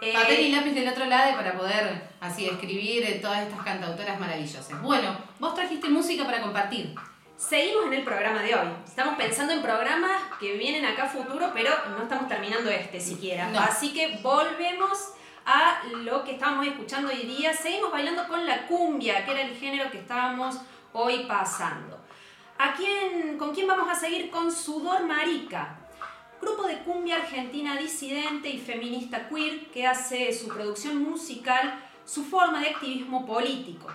eh, Papel y lápiz del otro lado para poder así escribir eh, todas estas cantautoras maravillosas. Bueno, vos trajiste música para compartir. Seguimos en el programa de hoy. Estamos pensando en programas que vienen acá a futuro, pero no estamos terminando este siquiera. No. Así que volvemos a lo que estábamos escuchando hoy día. Seguimos bailando con la cumbia, que era el género que estábamos hoy pasando. ¿A quién, ¿Con quién vamos a seguir? Con Sudor Marica. Grupo de cumbia argentina disidente y feminista queer que hace su producción musical su forma de activismo político.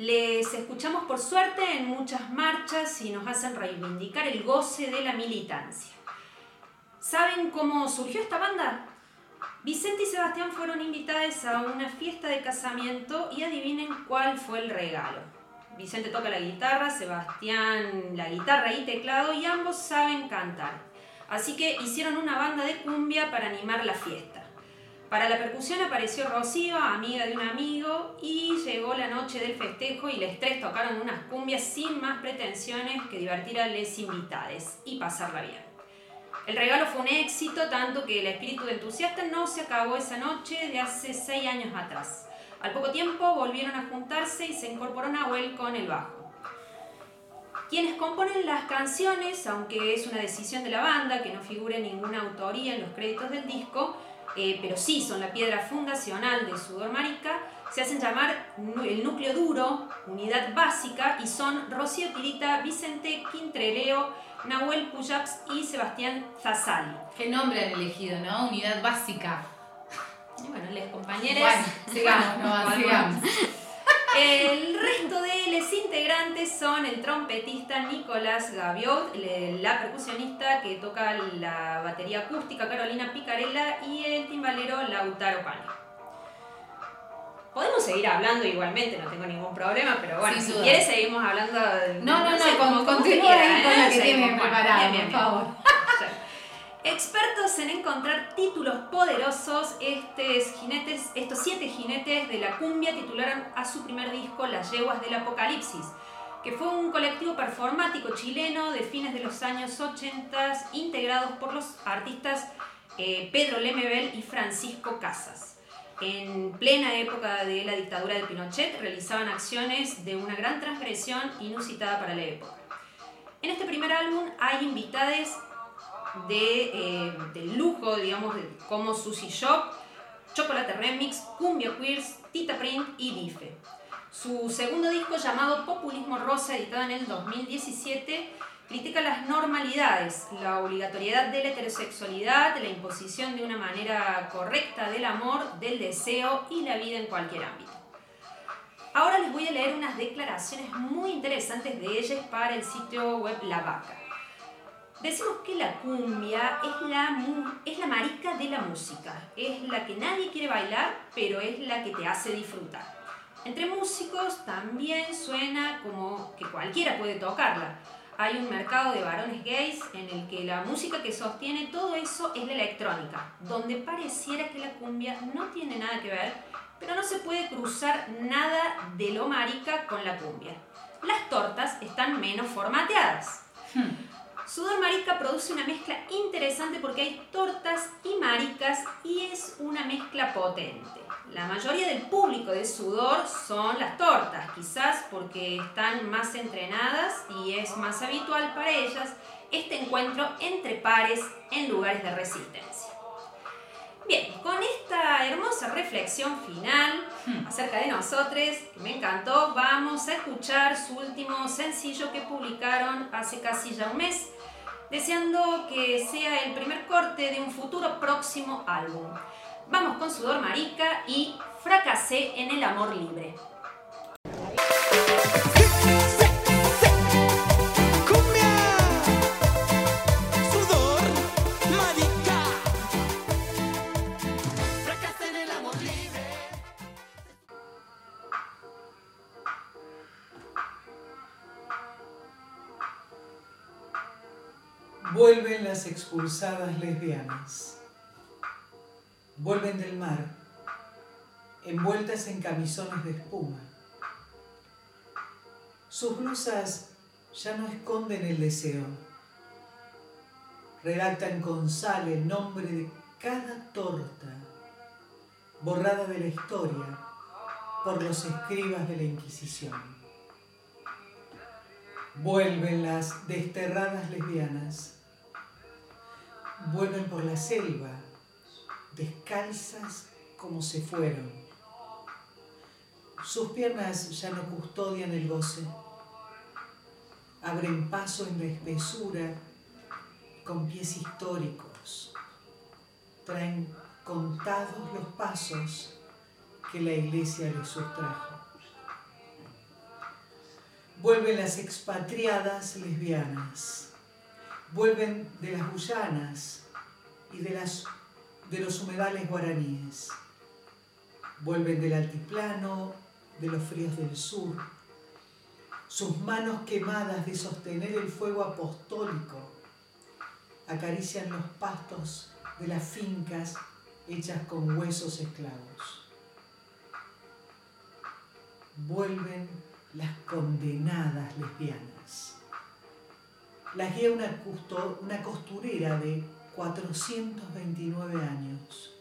Les escuchamos por suerte en muchas marchas y nos hacen reivindicar el goce de la militancia. ¿Saben cómo surgió esta banda? Vicente y Sebastián fueron invitados a una fiesta de casamiento y adivinen cuál fue el regalo. Vicente toca la guitarra, Sebastián la guitarra y teclado y ambos saben cantar. Así que hicieron una banda de cumbia para animar la fiesta. Para la percusión apareció Rocío, amiga de un amigo, y llegó la noche del festejo y los tres tocaron unas cumbias sin más pretensiones que divertir a les invitades y pasarla bien. El regalo fue un éxito, tanto que el espíritu de entusiasta no se acabó esa noche de hace seis años atrás. Al poco tiempo volvieron a juntarse y se incorporó Nahuel con el bajo. Quienes componen las canciones, aunque es una decisión de la banda que no figure ninguna autoría en los créditos del disco, eh, pero sí son la piedra fundacional de Sudor Marica, se hacen llamar el núcleo duro, unidad básica, y son Rocío Tirita, Vicente Quintreleo, Nahuel Puyaps y Sebastián Zazali. ¿Qué nombre han elegido, no? Unidad básica. Y bueno, les compañeros. Bueno, sigamos, no, sigamos. El resto de los integrantes son el trompetista Nicolás Gaviot, la percusionista que toca la batería acústica Carolina Picarella y el timbalero Lautaro Pani. Podemos seguir hablando igualmente, no tengo ningún problema, pero bueno, si quieres seguimos hablando de... No, no, no, como continúa con ¿eh? la que por favor. Expertos en encontrar títulos poderosos, estos, jinetes, estos siete jinetes de la cumbia titularon a su primer disco Las Yeguas del Apocalipsis, que fue un colectivo performático chileno de fines de los años 80 integrados por los artistas eh, Pedro Lemebel y Francisco Casas. En plena época de la dictadura de Pinochet realizaban acciones de una gran transgresión inusitada para la época. En este primer álbum hay invitades de, eh, del lujo, digamos, como Sushi Shop, Chocolate Remix, Cumbia Queers, Tita Print y Bife. Su segundo disco llamado Populismo Rosa, editado en el 2017, critica las normalidades, la obligatoriedad de la heterosexualidad, la imposición de una manera correcta del amor, del deseo y la vida en cualquier ámbito. Ahora les voy a leer unas declaraciones muy interesantes de ellas para el sitio web La Vaca. Decimos que la cumbia es la, es la marica de la música, es la que nadie quiere bailar, pero es la que te hace disfrutar. Entre músicos también suena como que cualquiera puede tocarla. Hay un mercado de varones gays en el que la música que sostiene todo eso es la electrónica, donde pareciera que la cumbia no tiene nada que ver, pero no se puede cruzar nada de lo marica con la cumbia. Las tortas están menos formateadas. Sudor Marica produce una mezcla interesante porque hay tortas y maricas y es una mezcla potente. La mayoría del público de Sudor son las tortas, quizás porque están más entrenadas y es más habitual para ellas este encuentro entre pares en lugares de resistencia. Bien, con esta hermosa reflexión final acerca de nosotros, que me encantó, vamos a escuchar su último sencillo que publicaron hace casi ya un mes, deseando que sea el primer corte de un futuro próximo álbum. Vamos con Sudor Marica y Fracasé en el amor libre. Expulsadas lesbianas. Vuelven del mar, envueltas en camisones de espuma. Sus blusas ya no esconden el deseo. Redactan con sal el nombre de cada torta, borrada de la historia por los escribas de la Inquisición. Vuelven las desterradas lesbianas. Vuelven por la selva, descalzas como se fueron. Sus piernas ya no custodian el goce. Abren paso en la espesura con pies históricos. Traen contados los pasos que la iglesia les sustrajo. Vuelven las expatriadas lesbianas. Vuelven de las Guyanas y de, las, de los humedales guaraníes. Vuelven del altiplano, de los fríos del sur. Sus manos quemadas de sostener el fuego apostólico acarician los pastos de las fincas hechas con huesos esclavos. Vuelven las condenadas lesbianas. Las guía una costurera de 429 años,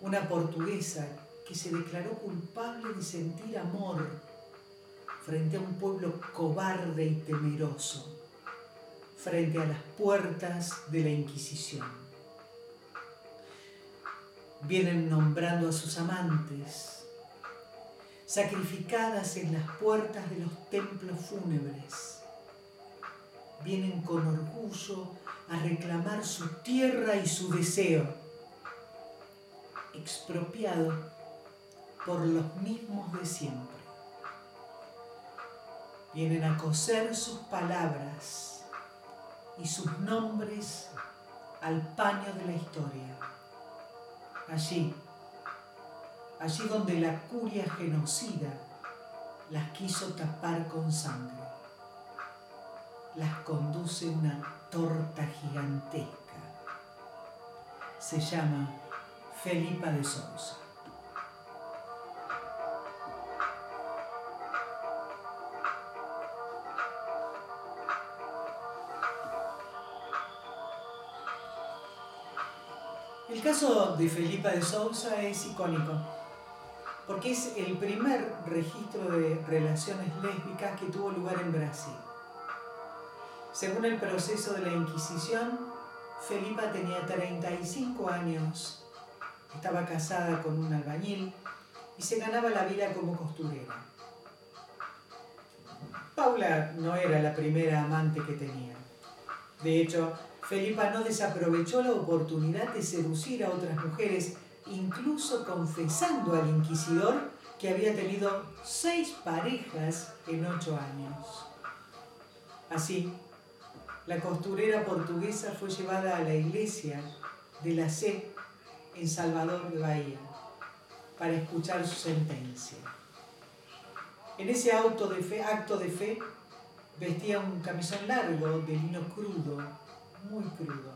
una portuguesa que se declaró culpable de sentir amor frente a un pueblo cobarde y temeroso, frente a las puertas de la Inquisición. Vienen nombrando a sus amantes, sacrificadas en las puertas de los templos fúnebres. Vienen con orgullo a reclamar su tierra y su deseo, expropiado por los mismos de siempre. Vienen a coser sus palabras y sus nombres al paño de la historia. Allí, allí donde la curia genocida las quiso tapar con sangre. Las conduce una torta gigantesca. Se llama Felipa de Sousa. El caso de Felipa de Sousa es icónico, porque es el primer registro de relaciones lésbicas que tuvo lugar en Brasil. Según el proceso de la Inquisición, Felipa tenía 35 años, estaba casada con un albañil y se ganaba la vida como costurera. Paula no era la primera amante que tenía. De hecho, Felipa no desaprovechó la oportunidad de seducir a otras mujeres, incluso confesando al inquisidor que había tenido seis parejas en ocho años. Así, la costurera portuguesa fue llevada a la iglesia de la C en Salvador de Bahía para escuchar su sentencia. En ese acto de fe vestía un camisón largo de lino crudo, muy crudo.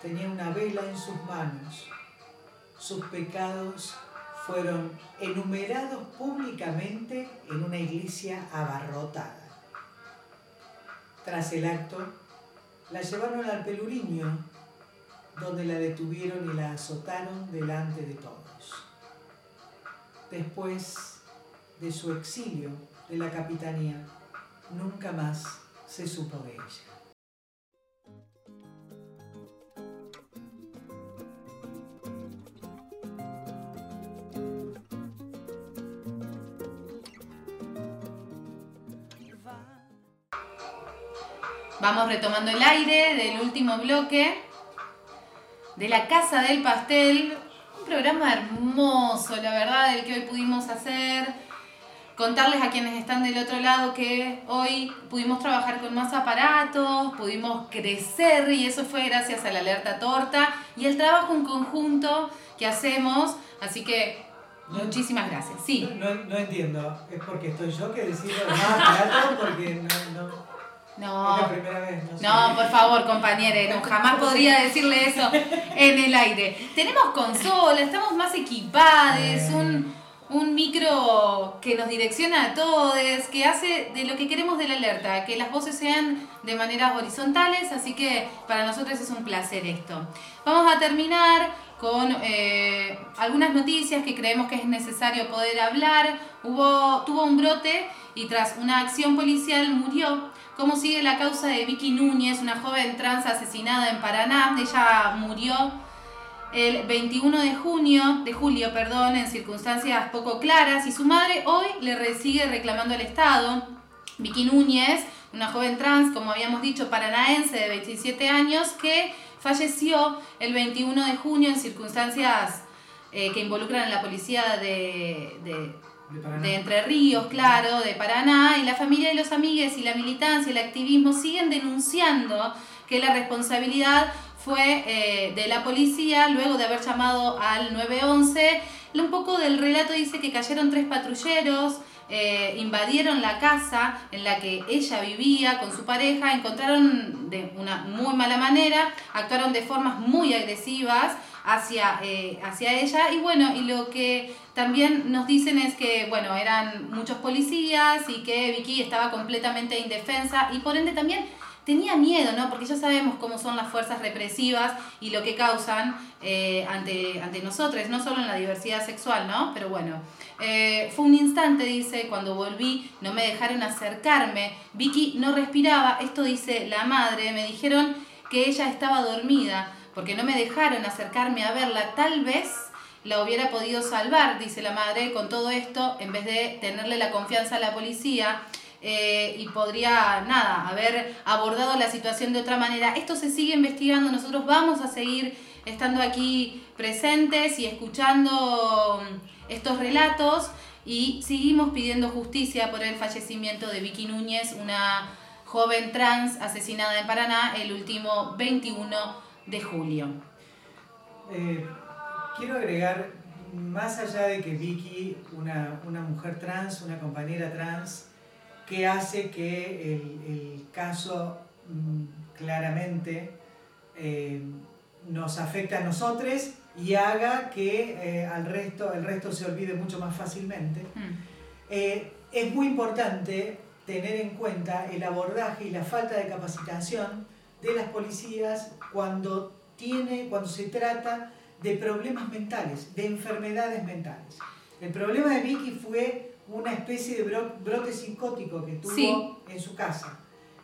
Tenía una vela en sus manos. Sus pecados fueron enumerados públicamente en una iglesia abarrotada. Tras el acto, la llevaron al Peluriño, donde la detuvieron y la azotaron delante de todos. Después de su exilio de la capitanía, nunca más se supo de ella. Vamos retomando el aire del último bloque de la Casa del Pastel. Un programa hermoso, la verdad, el que hoy pudimos hacer. Contarles a quienes están del otro lado que hoy pudimos trabajar con más aparatos, pudimos crecer y eso fue gracias a la alerta torta y el trabajo en conjunto que hacemos. Así que No- muchísimas gracias. Sí. No, no entiendo. ¿Es porque estoy yo que decido más aparato? Porque no, no, No. es la primera vez. No, sé. No, por favor, compañere, no, jamás podría decirle eso en el aire. Tenemos consola, estamos más equipados, un, un micro que nos direcciona a todos, que hace de lo que queremos de la alerta, que las voces sean de maneras horizontales, así que para nosotros es un placer esto. Vamos a terminar con eh, algunas noticias que creemos que es necesario poder hablar. Hubo, tuvo un brote y tras una acción policial murió. ¿Cómo sigue la causa de Vicky Núñez, una joven trans asesinada en Paraná? Ella murió el 21 de junio, de julio, perdón, en circunstancias poco claras y su madre hoy le sigue reclamando al Estado. Vicky Núñez, una joven trans, como habíamos dicho, paranaense de 27 años, que falleció el 21 de junio en circunstancias eh, que involucran a la policía de- de, De de Entre Ríos, claro, de Paraná, y la familia y los amigues y la militancia y el activismo siguen denunciando que la responsabilidad fue eh, de la policía luego de haber llamado al 911. Un poco del relato dice que cayeron tres patrulleros, eh, invadieron la casa en la que ella vivía con su pareja, encontraron de una muy mala manera, actuaron de formas muy agresivas hacia, eh, hacia ella. Y bueno, y lo que también nos dicen es que, bueno, eran muchos policías y que Vicky estaba completamente indefensa y por ende también tenía miedo, ¿no? Porque ya sabemos cómo son las fuerzas represivas y lo que causan eh, ante, ante nosotros, no solo en la diversidad sexual, ¿no? Pero bueno, eh, fue un instante, dice, cuando volví, no me dejaron acercarme, Vicky no respiraba, esto dice la madre, me dijeron que ella estaba dormida, porque no me dejaron acercarme a verla, tal vez la hubiera podido salvar, dice la madre, con todo esto, en vez de tenerle la confianza a la policía eh, y podría, nada, haber abordado la situación de otra manera. Esto se sigue investigando, nosotros vamos a seguir estando aquí presentes y escuchando mm, estos relatos y seguimos pidiendo justicia por el fallecimiento de Vicky Núñez, una joven trans asesinada en Paraná el último 21 de julio. Eh, quiero agregar, más allá de que Vicky, una, una mujer trans, una compañera trans, que hace que el, el caso mm, claramente eh, nos afecte a nosotros y haga que eh, al resto, el resto se olvide mucho más fácilmente. Mm. Eh, es muy importante tener en cuenta el abordaje y la falta de capacitación de las policías cuando, tiene, cuando se trata de problemas mentales, de enfermedades mentales. El problema de Vicky fue una especie de bro- brote psicótico que tuvo Sí. en su casa.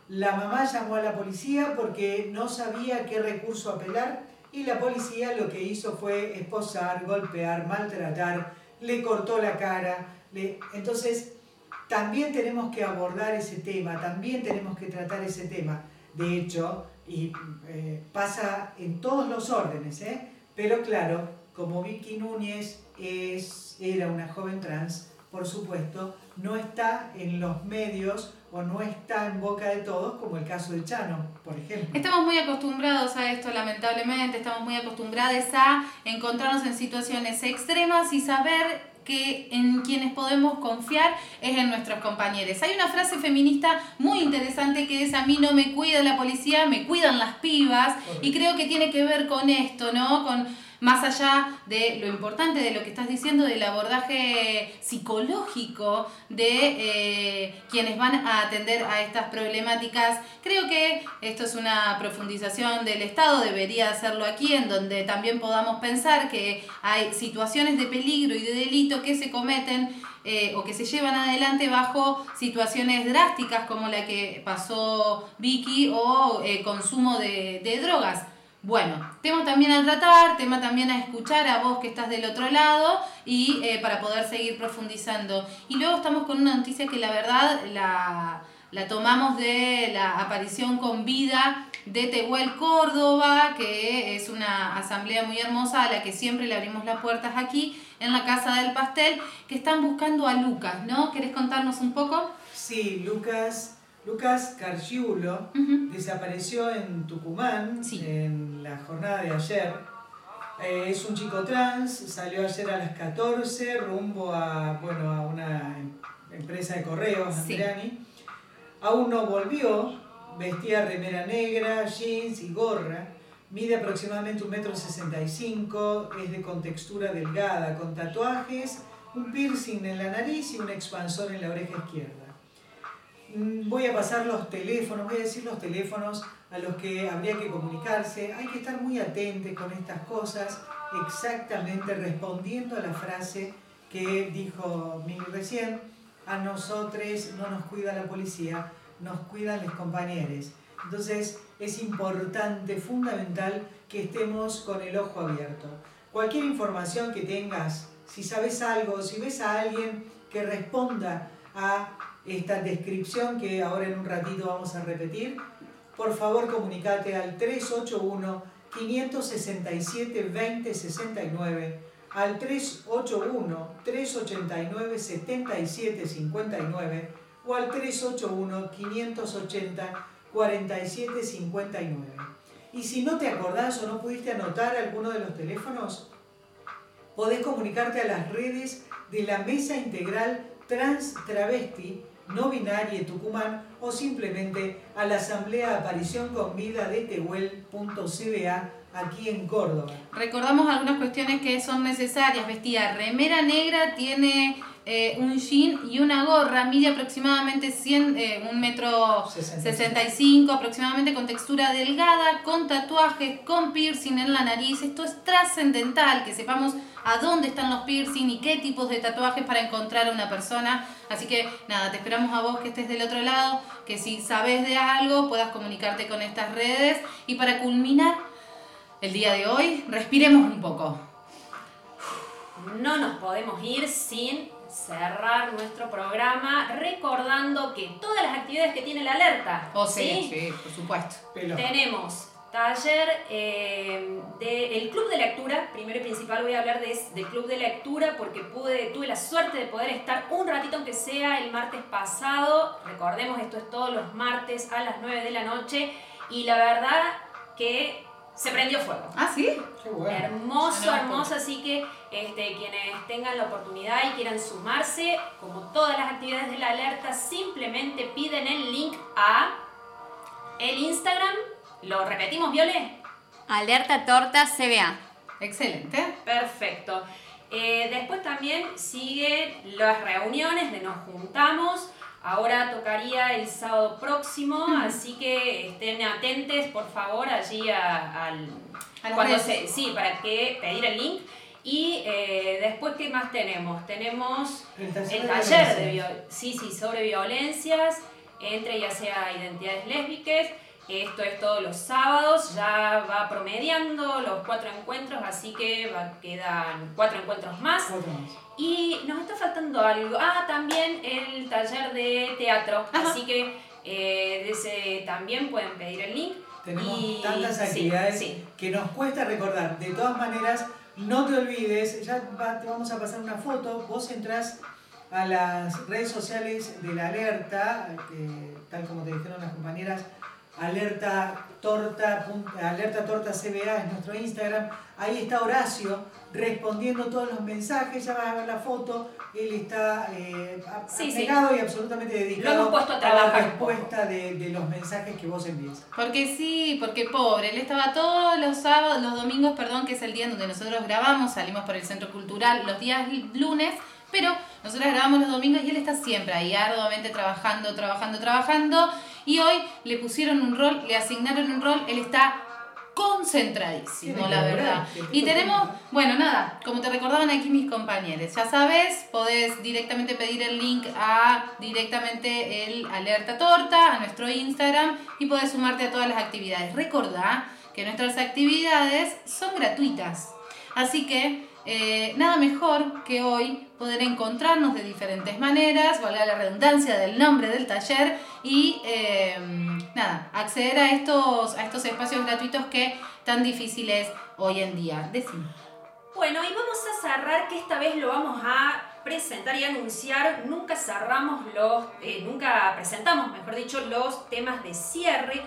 La mamá llamó a la policía porque no sabía qué recurso apelar y la policía lo que hizo fue esposar, golpear, maltratar, le cortó la cara. le- Entonces, también tenemos que abordar ese tema, también tenemos que tratar ese tema. De hecho, y eh, pasa en todos los órdenes, ¿eh? pero claro, como Vicky Núñez es, era una joven trans, por supuesto, no está en los medios o no está en boca de todos, como el caso de Chano, por ejemplo. Estamos muy acostumbrados a esto, lamentablemente, estamos muy acostumbrados a encontrarnos en situaciones extremas y saber que en quienes podemos confiar es en nuestros compañeros. Hay una frase feminista muy interesante que es a mí no me cuida la policía, me cuidan las pibas y creo que tiene que ver con esto, ¿no? Con más allá de lo importante de lo que estás diciendo del abordaje psicológico de eh, quienes van a atender a estas problemáticas, creo que esto es una profundización del Estado, debería hacerlo aquí, en donde también podamos pensar que hay situaciones de peligro y de delito que se cometen eh, o que se llevan adelante bajo situaciones drásticas como la que pasó Vicky o eh, consumo de, de drogas. Bueno, tema también a tratar, tema también a escuchar a vos que estás del otro lado y eh, para poder seguir profundizando. Y luego estamos con una noticia que la verdad la, la tomamos de la aparición con vida de Tehuel Córdoba, que es una asamblea muy hermosa a la que siempre le abrimos las puertas aquí en la Casa del Pastel, que están buscando a Lucas, ¿no? ¿Querés contarnos un poco? Sí, Lucas, Lucas Carciulo desapareció en Tucumán Sí. en la jornada de ayer. Eh, es un chico trans, salió ayer a las 14 rumbo a, bueno, a una em- empresa de correos, Sí. Andreani. Aún no volvió, vestía remera negra, jeans y gorra. Mide aproximadamente un metro sesenta y cinco, es de contextura delgada, con tatuajes, un piercing en la nariz y un expansor en la oreja izquierda. Mm, Voy a pasar los teléfonos, voy a decir los teléfonos a los que habría que comunicarse. Hay que estar muy atentos con estas cosas, exactamente respondiendo a la frase que dijo Mili recién, a nosotros no nos cuida la policía, nos cuidan los compañeros. Entonces es importante, fundamental, que estemos con el ojo abierto. Cualquier información que tengas, si sabes algo, si ves a alguien que responda a esta descripción que ahora en un ratito vamos a repetir, por favor comunicate al 381 567 2069 al 381 389 7759 o al 381 580 4759. Y si no te acordás o no pudiste anotar alguno de los teléfonos, podés comunicarte a las redes de la Mesa Integral Trans Travesti No Binaria Tucumán o simplemente a la Asamblea Aparición con Vida de Tehuel.cba aquí en Córdoba. Recordamos algunas cuestiones que son necesarias. Vestía remera negra, tiene eh, un jean y una gorra, mide aproximadamente 100, eh, un metro 65 aproximadamente, con textura delgada, con tatuajes, con piercing en la nariz. Esto es trascendental, que sepamos a dónde están los piercing y qué tipos de tatuajes para encontrar a una persona. Así que nada, te esperamos a vos que estés del otro lado, que si sabes de algo puedas comunicarte con estas redes. Y para culminar el día de hoy, respiremos un poco. No nos podemos ir sin cerrar nuestro programa recordando que todas las actividades que tiene la alerta. Oh, sí, sí, por supuesto. Pelo. Tenemos taller eh, del club de lectura. Primero y principal voy a hablar de, del club de lectura porque pude, tuve la suerte de poder estar un ratito, aunque sea el martes pasado. Recordemos, esto es todos los martes a las 9 de la noche. Y la verdad que se prendió fuego. Ah, sí. Qué bueno. Hermoso, hermoso, así que este, quienes tengan la oportunidad y quieran sumarse, como todas las actividades de la alerta, simplemente piden el link a el Instagram. ¿Lo repetimos, Viole? Alerta Torta CBA. Excelente. Perfecto. Eh, después también siguen las reuniones de Nos Juntamos. Ahora tocaría el sábado próximo, así que estén atentes, por favor, allí a- al... Cuando se- sí, para que pedir el link. Y eh, después, ¿qué más tenemos? Tenemos El taller el de taller de sí, sí, sobre violencias, entre ya sea identidades lésbicas. Esto es todos los sábados, ya va promediando los cuatro encuentros, así que va- quedan cuatro encuentros más. Y nos está faltando algo. Ah, también el taller de teatro. Ajá. Así que eh, de ese también pueden pedir el link. Tenemos Y- tantas actividades sí. que nos cuesta recordar. De todas maneras, no te olvides, ya va- te vamos a pasar una foto, vos entrás a las redes sociales de la alerta, eh, tal como te dijeron las compañeras, alerta torta, alerta torta CBA es nuestro Instagram, ahí está Horacio respondiendo todos los mensajes, ya vas a ver la foto, él está eh, Sí, sí. y absolutamente dedicado hemos puesto a la trabajar un respuesta de, de los mensajes que vos envíes. Porque sí, porque pobre, él estaba todos los sábados, los domingos, perdón, que es el día en donde nosotros grabamos, salimos por el centro cultural los días lunes, pero nosotros grabamos los domingos y él está siempre ahí arduamente trabajando, trabajando, trabajando. Y hoy le pusieron un rol, le asignaron un rol, él está concentradísimo, la verdad. Y tenemos, bueno, nada, como te recordaban aquí mis compañeros, ya sabes, podés directamente pedir el link a directamente el Alerta Torta, a nuestro Instagram y podés sumarte a todas las actividades. Recordá que nuestras actividades son gratuitas. Así que eh, nada mejor que hoy poder encontrarnos de diferentes maneras, valga la redundancia del nombre del taller, y eh, nada, acceder a estos, a estos espacios gratuitos que tan difíciles hoy en día. Decime. Bueno, y vamos a cerrar que esta vez lo vamos a presentar y anunciar. Nunca cerramos los, eh, nunca presentamos, mejor dicho, los temas de cierre.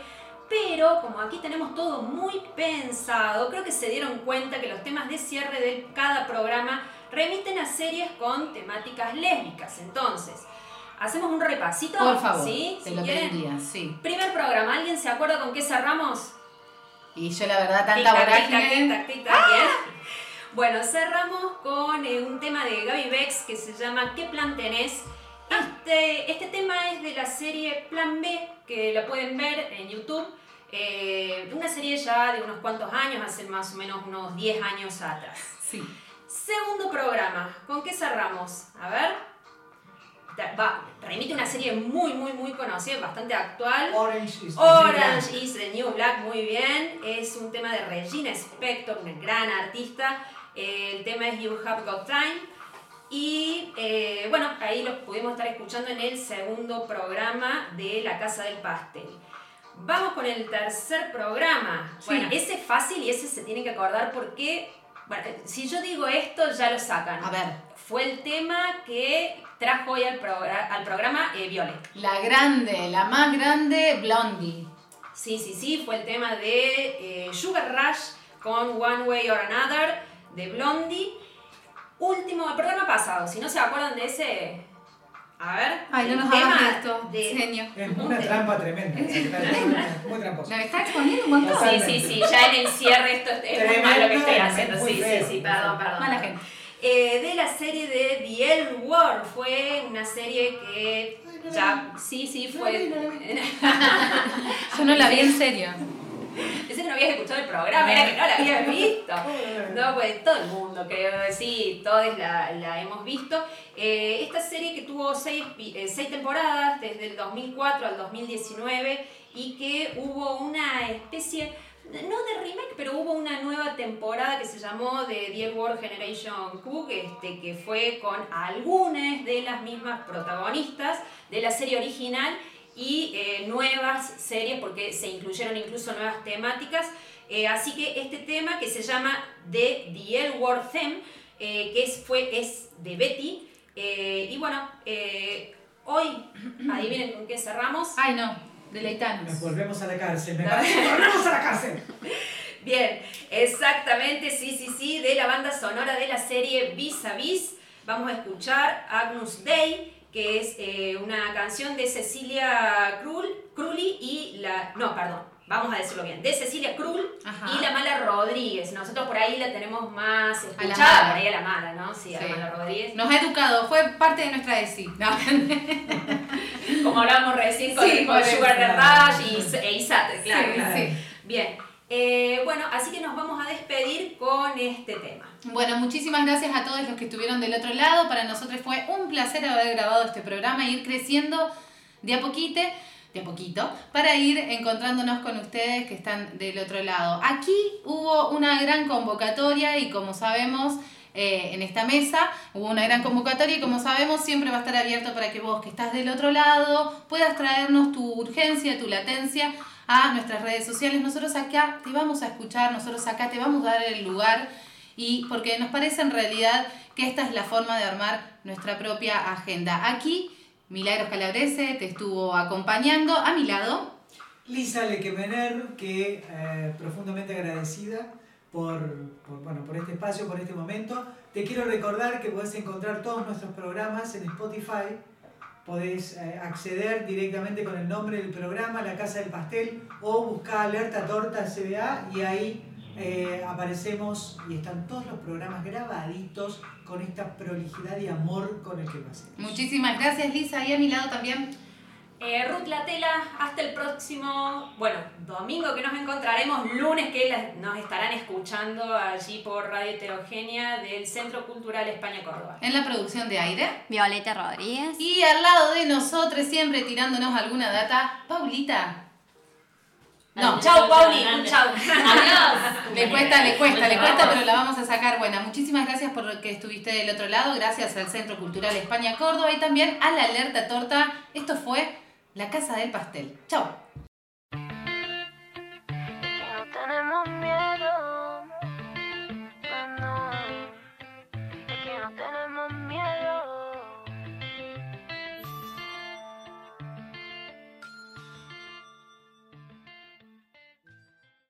Pero como aquí tenemos todo muy pensado, creo que se dieron cuenta que los temas de cierre de cada programa remiten a series con temáticas lésbicas. Entonces, hacemos un repasito. Por favor, ¿sí? te Si lo pediría, sí. Primer programa, ¿alguien se acuerda con qué cerramos? Y yo la verdad, tanta vorágine. bien. Bueno, cerramos con eh, un tema de Gaby Bex que se llama ¿Qué plan tenés? Este, este tema es de la serie Plan B, que la pueden ver en YouTube. Eh, una serie ya de unos cuantos años, hace más o menos unos 10 años atrás. Sí. Segundo programa, ¿con qué cerramos? A ver. Va, remite a una serie muy, muy, muy conocida, bastante actual. Orange is the Orange New is the New Black, muy bien. Es un tema de Regina Spector, una gran artista. Eh, el tema es You Have Got Time. Y eh, bueno, ahí lo pudimos estar escuchando en el segundo programa de La Casa del Pastel. Vamos con el tercer programa. Sí. Bueno, ese es fácil y ese se tiene que acordar porque, bueno, si yo digo esto, ya lo sacan. A ver, Fue el tema que trajo hoy al, al programa eh, Violet. la grande, la más grande, Blondie. Sí, sí, sí, fue el tema de eh, Sugar Rush con One Way or Another de Blondie. Último, el programa pasado, si no se acuerdan de ese. A ver. Ay, no nos tema esto, de- genio. Es una trampa tremenda. secretaria, Muy tramposa. Me está exponiendo un montón. Sí, sí, sí, ya en el cierre esto es, es muy Tremendo, malo que estoy es haciendo. Sí, sí, feo. sí, perdón, perdón. Mala gente. Eh, de la serie de The L Word, fue una serie que ya, sí, sí, fue. Yo no la vi en serio. Pensé que no habías escuchado el programa, era que no la habías visto. No, pues todo el mundo, creo, sí, todos la, la hemos visto. Eh, esta serie que tuvo seis, eh, seis temporadas, desde el 2004 al 2019, y que hubo una especie, no de remake, pero hubo una nueva temporada que se llamó The Dear World Generation Cook, este, que fue con algunas de las mismas protagonistas de la serie original y eh, nuevas series porque se incluyeron incluso nuevas temáticas. Eh, así que este tema que se llama The, The L Word Theme, eh, que es, fue, es de Betty. eh, y bueno, eh, hoy, adivinen con qué cerramos. Ay, no, deleitanos. Nos volvemos a la cárcel. Me parece que volvemos a la cárcel. Bien, exactamente, sí, sí, sí, de la banda sonora de la serie Vis a Vis. Vamos a escuchar Agnus Dei, que es eh, una canción de Cecilia Crulli y la. No, perdón, vamos a decirlo bien. De Cecilia Krull Ajá. y la Mala Rodríguez. Nosotros por ahí la tenemos más escuchada, por ahí a la Mala, ¿no? Sí, a Sí. la Mala Rodríguez. Nos ha educado, fue parte de nuestra ESI. No. Como hablábamos recién con, Sí, con Sugar. Rush y, e Isate, claro, Sí, claro. Bien, eh, bueno, así que nos vamos a despedir con este tema. Bueno, muchísimas gracias a todos los que estuvieron del otro lado. Para nosotros fue un placer haber grabado este programa e ir creciendo de a poquito, de a poquito, para ir encontrándonos con ustedes que están del otro lado. Aquí hubo una gran convocatoria y como sabemos, eh, en esta mesa hubo una gran convocatoria y como sabemos siempre va a estar abierto para que vos que estás del otro lado puedas traernos tu urgencia, tu latencia a nuestras redes sociales. Nosotros acá te vamos a escuchar, nosotros acá te vamos a dar el lugar y porque nos parece en realidad que esta es la forma de armar nuestra propia agenda. Aquí Milagros Calabrese te estuvo acompañando a mi lado. Lisa Lequemener, que eh, profundamente agradecida por, por, bueno, por este espacio, por este momento. Te quiero recordar que podés encontrar todos nuestros programas en Spotify. Podés eh, acceder directamente con el nombre del programa, La Casa del Pastel, o buscar Alerta Torta CBA y ahí eh, aparecemos y están todos los programas grabaditos con esta prolijidad y amor con el que lo hacemos. Muchísimas gracias Lisa y a mi lado también. Eh, Ruth Latela, hasta el próximo, bueno, domingo que nos encontraremos, lunes que nos estarán escuchando allí por Radio Heterogénea del Centro Cultural España Córdoba. En la producción de aire. Violeta Rodríguez. Y al lado de nosotros, siempre tirándonos alguna data, Paulita. No, Chau, Pauli, un chau. Adiós. Le cuesta, le cuesta, le cuesta, pero la vamos a sacar buena. Muchísimas gracias por que estuviste del otro lado. Gracias al Centro Cultural España Córdoba y también a la Alerta Torta. Esto fue La Casa del Pastel. Chao.